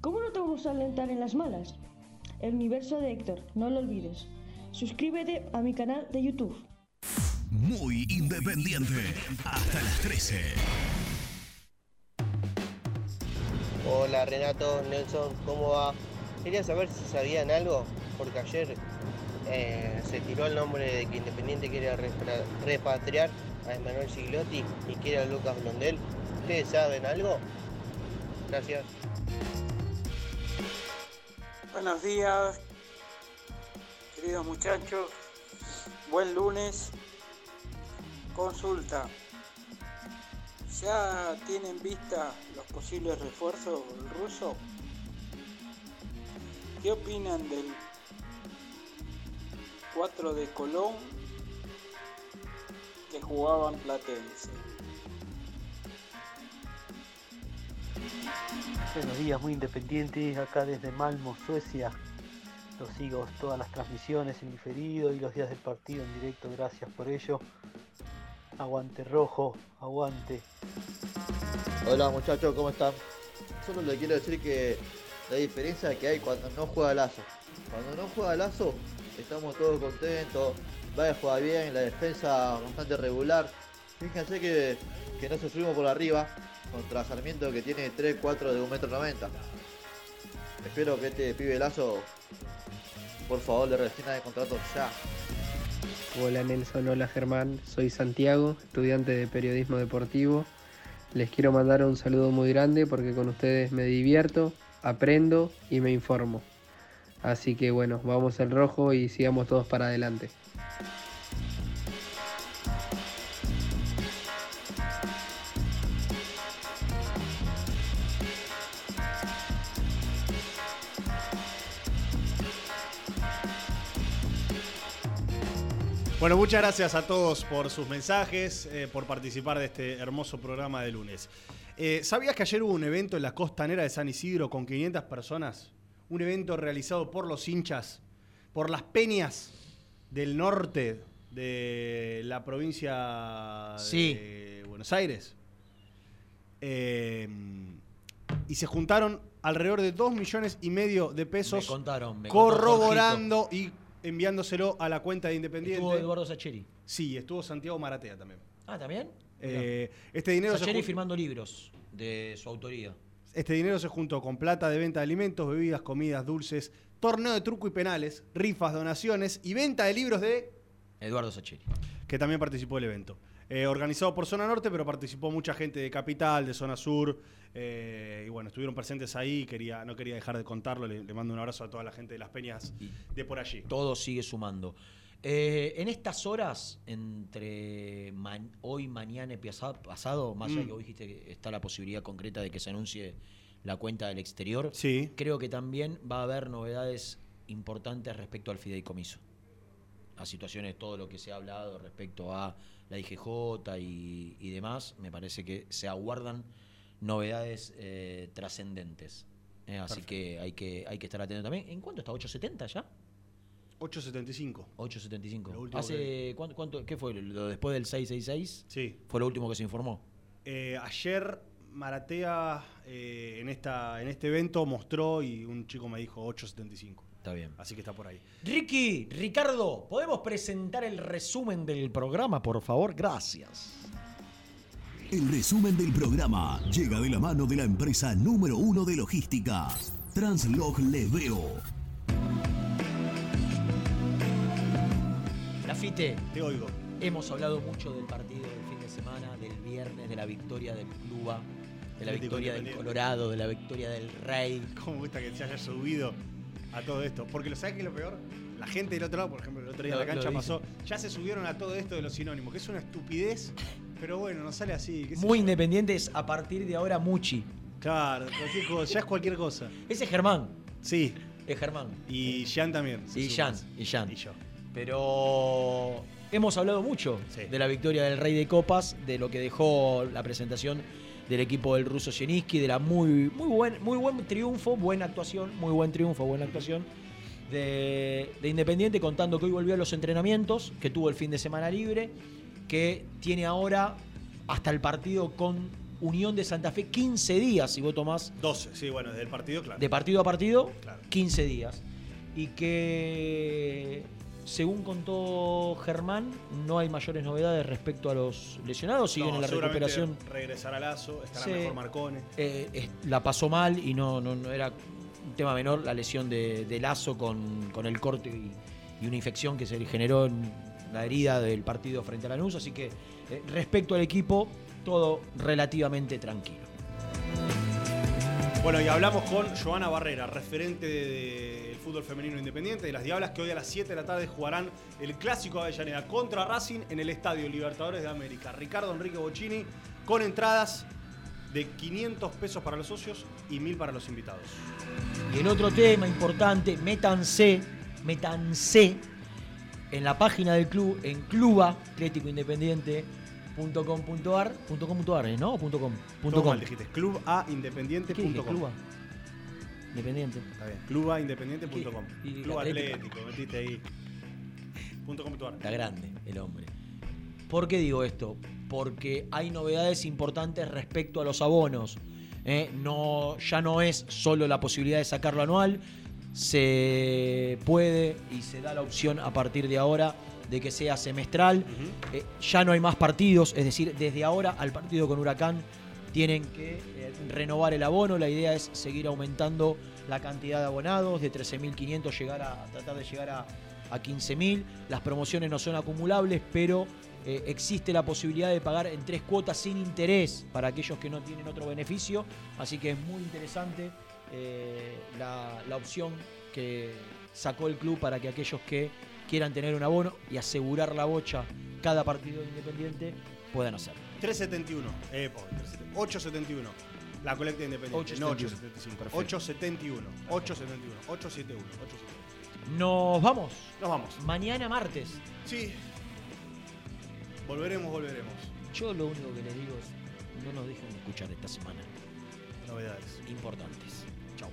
¿cómo no te vamos a alentar en las malas? El universo de Héctor, no lo olvides. Suscríbete a mi canal de YouTube. Muy independiente. Hasta las 13. Hola Renato, Nelson, ¿cómo va? Quería saber si sabían algo, porque ayer eh, se tiró el nombre de que Independiente quiere repatriar a Emanuel Siglotti y quiere a Lucas Blondel. ¿Ustedes saben algo? Gracias. Buenos días, queridos muchachos. Buen lunes. Consulta. ¿Ya tienen vista los posibles refuerzos del ruso? ¿Qué opinan del 4 de Colón que jugaban Platense? Buenos días, muy independientes, acá desde Malmo, Suecia. Los sigo todas las transmisiones en diferido y los días del partido en directo, gracias por ello. Aguante rojo, aguante. Hola muchachos, ¿cómo están? Solo le quiero decir que la diferencia que hay cuando no juega Lazo. Cuando no juega Lazo, estamos todos contentos, va a jugar bien, la defensa bastante regular. Fíjense que, que no sufrimos por arriba contra Sarmiento que tiene 3, 4 de 1,90 m. Espero que este pibe Lazo, por favor, le rescina de contrato ya. Hola Nelson, hola Germán, soy Santiago, estudiante de periodismo deportivo. Les quiero mandar un saludo muy grande porque con ustedes me divierto, aprendo y me informo. Así que bueno, vamos al rojo y sigamos todos para adelante. Bueno, muchas gracias a todos por sus mensajes, eh, por participar de este hermoso programa de lunes. Eh, ¿Sabías que ayer hubo un evento en la costanera de San Isidro con 500 personas? Un evento realizado por los hinchas, por las peñas del norte de la provincia de Buenos Aires. Eh, y se juntaron alrededor de 2 millones y medio de pesos Me contaron, me corroborando y enviándoselo a la cuenta de Independiente. Estuvo Eduardo Sacheri. Sí, estuvo Santiago Maratea también. Ah, ¿también? Eh, este dinero se Sacheri firmando libros de su autoría. Este dinero se juntó con plata de venta de alimentos, bebidas, comidas, dulces, torneo de truco y penales, rifas, donaciones y venta de libros de Eduardo Sacheri. que también participó del evento. Eh, organizado por Zona Norte, pero participó mucha gente de Capital, de Zona Sur, eh, y bueno, estuvieron presentes ahí, quería, no quería dejar de contarlo, le, le mando un abrazo a toda la gente de las peñas de por allí. Todo sigue sumando. Eh, en estas horas, entre man- hoy, mañana y pasa- pasado, más allá Mm. que vos dijiste que está la posibilidad concreta de que se anuncie la cuenta del exterior, Sí. creo que también va a haber novedades importantes respecto al fideicomiso. A situaciones, todo lo que se ha hablado respecto a la IGJ y, y demás, me parece que se aguardan novedades eh, trascendentes. Eh, así que hay, que hay que estar atento también. ¿En cuánto está? ¿870 ya? 8.75. 8.75. Lo último ¿Hace cuánto, cuánto- qué fue? ¿Lo después del 666? Sí. Fue lo último que se informó. Eh, ayer Maratea eh, en, esta, en este evento mostró y un chico me dijo 8.75. Está bien. Así que está por ahí. Ricky, Ricardo, ¿podemos presentar el resumen del programa, por favor? Gracias. El resumen del programa llega de la mano de la empresa número uno de logística, Translog Leveo. Lafite. Te oigo. Hemos hablado mucho del partido del fin de semana, del viernes, de la victoria del Cluba, de la victoria del. Colorado, de la victoria del Rey. ¿Cómo me gusta que se haya subido a todo esto? Porque lo sabes que es lo peor. La gente del otro lado, por ejemplo, el otro día en la cancha pasó, ya se subieron a todo esto de los sinónimos, que es una estupidez, pero bueno, no sale así. qué Muy independientes a partir de ahora Muchi. Claro, cualquier cosa, ya es cualquier cosa. Ese es Germán. Sí. Es Germán. Y Jean también. Y. Jan, y Jan. Y yo. Pero hemos hablado mucho de la victoria del Rey de Copas, de lo que dejó la presentación del equipo del ruso Zielinski, de la muy, muy, buen, muy buen triunfo, buena actuación, muy buen triunfo, buena actuación de, de Independiente, contando que hoy volvió a los entrenamientos, que tuvo el fin de semana libre, que tiene ahora hasta el partido con Unión de Santa Fe 15 días, si vos tomás 12, sí, bueno, desde el partido, claro. de partido a partido, Claro. 15 días. Y que, según contó Germán, no hay mayores novedades respecto a los lesionados. Siguen No, en la recuperación. Regresará Lazo, estará Sí. mejor Marcone. Eh, es- la pasó mal y no, no, no era un tema menor la lesión de, de Lazo con, con el corte y, y una infección que se generó en la herida del partido frente a Lanús. Así que, eh, respecto al equipo, todo relativamente tranquilo. Bueno, y hablamos con Joana Barrera, referente de- fútbol femenino independiente de las Diablas, que hoy a las 7 de la tarde jugarán el clásico de Avellaneda contra Racing en el Estadio Libertadores de América. Ricardo Enrique Bocini con entradas de 500 pesos para los socios y 1000 para los invitados. Y el otro tema importante, métanse, métanse en la página del club, en cluba Atlético Independiente.com.ar, .com.ar, ¿eh? ¿no? ¿O punto .com? Com. mal dijiste, clubaindependiente.com. Independiente. Está bien, clubaindependiente.com. ¿Y Club Atlético? Metiste ahí. Punto. Está grande el hombre. ¿Por qué digo esto? Porque hay novedades importantes respecto a los abonos. ¿eh? No, ya no es solo la posibilidad de sacarlo anual, se puede y se da la opción a partir de ahora de que sea semestral. Eh, ya no hay más partidos, es decir, desde ahora al partido con Huracán tienen que renovar el abono. La idea es seguir aumentando la cantidad de abonados, de 13.500 llegar a tratar de llegar a, a 15.000. Las promociones no son acumulables, pero eh, existe la posibilidad de pagar en tres cuotas sin interés para aquellos que no tienen otro beneficio. Así que es muy interesante eh, la, opción que sacó el club para que aquellos que quieran tener un abono y asegurar la bocha cada partido de Independiente puedan hacerlo. 371, eh, po, 371, 871. La colecta independiente, no 871. 875. 871, 871, 871, 871. Nos vamos. Nos vamos. Mañana martes. Sí. Volveremos, volveremos. Yo lo único que les digo es no nos dejen de escuchar esta semana. Novedades. Importantes. Chau.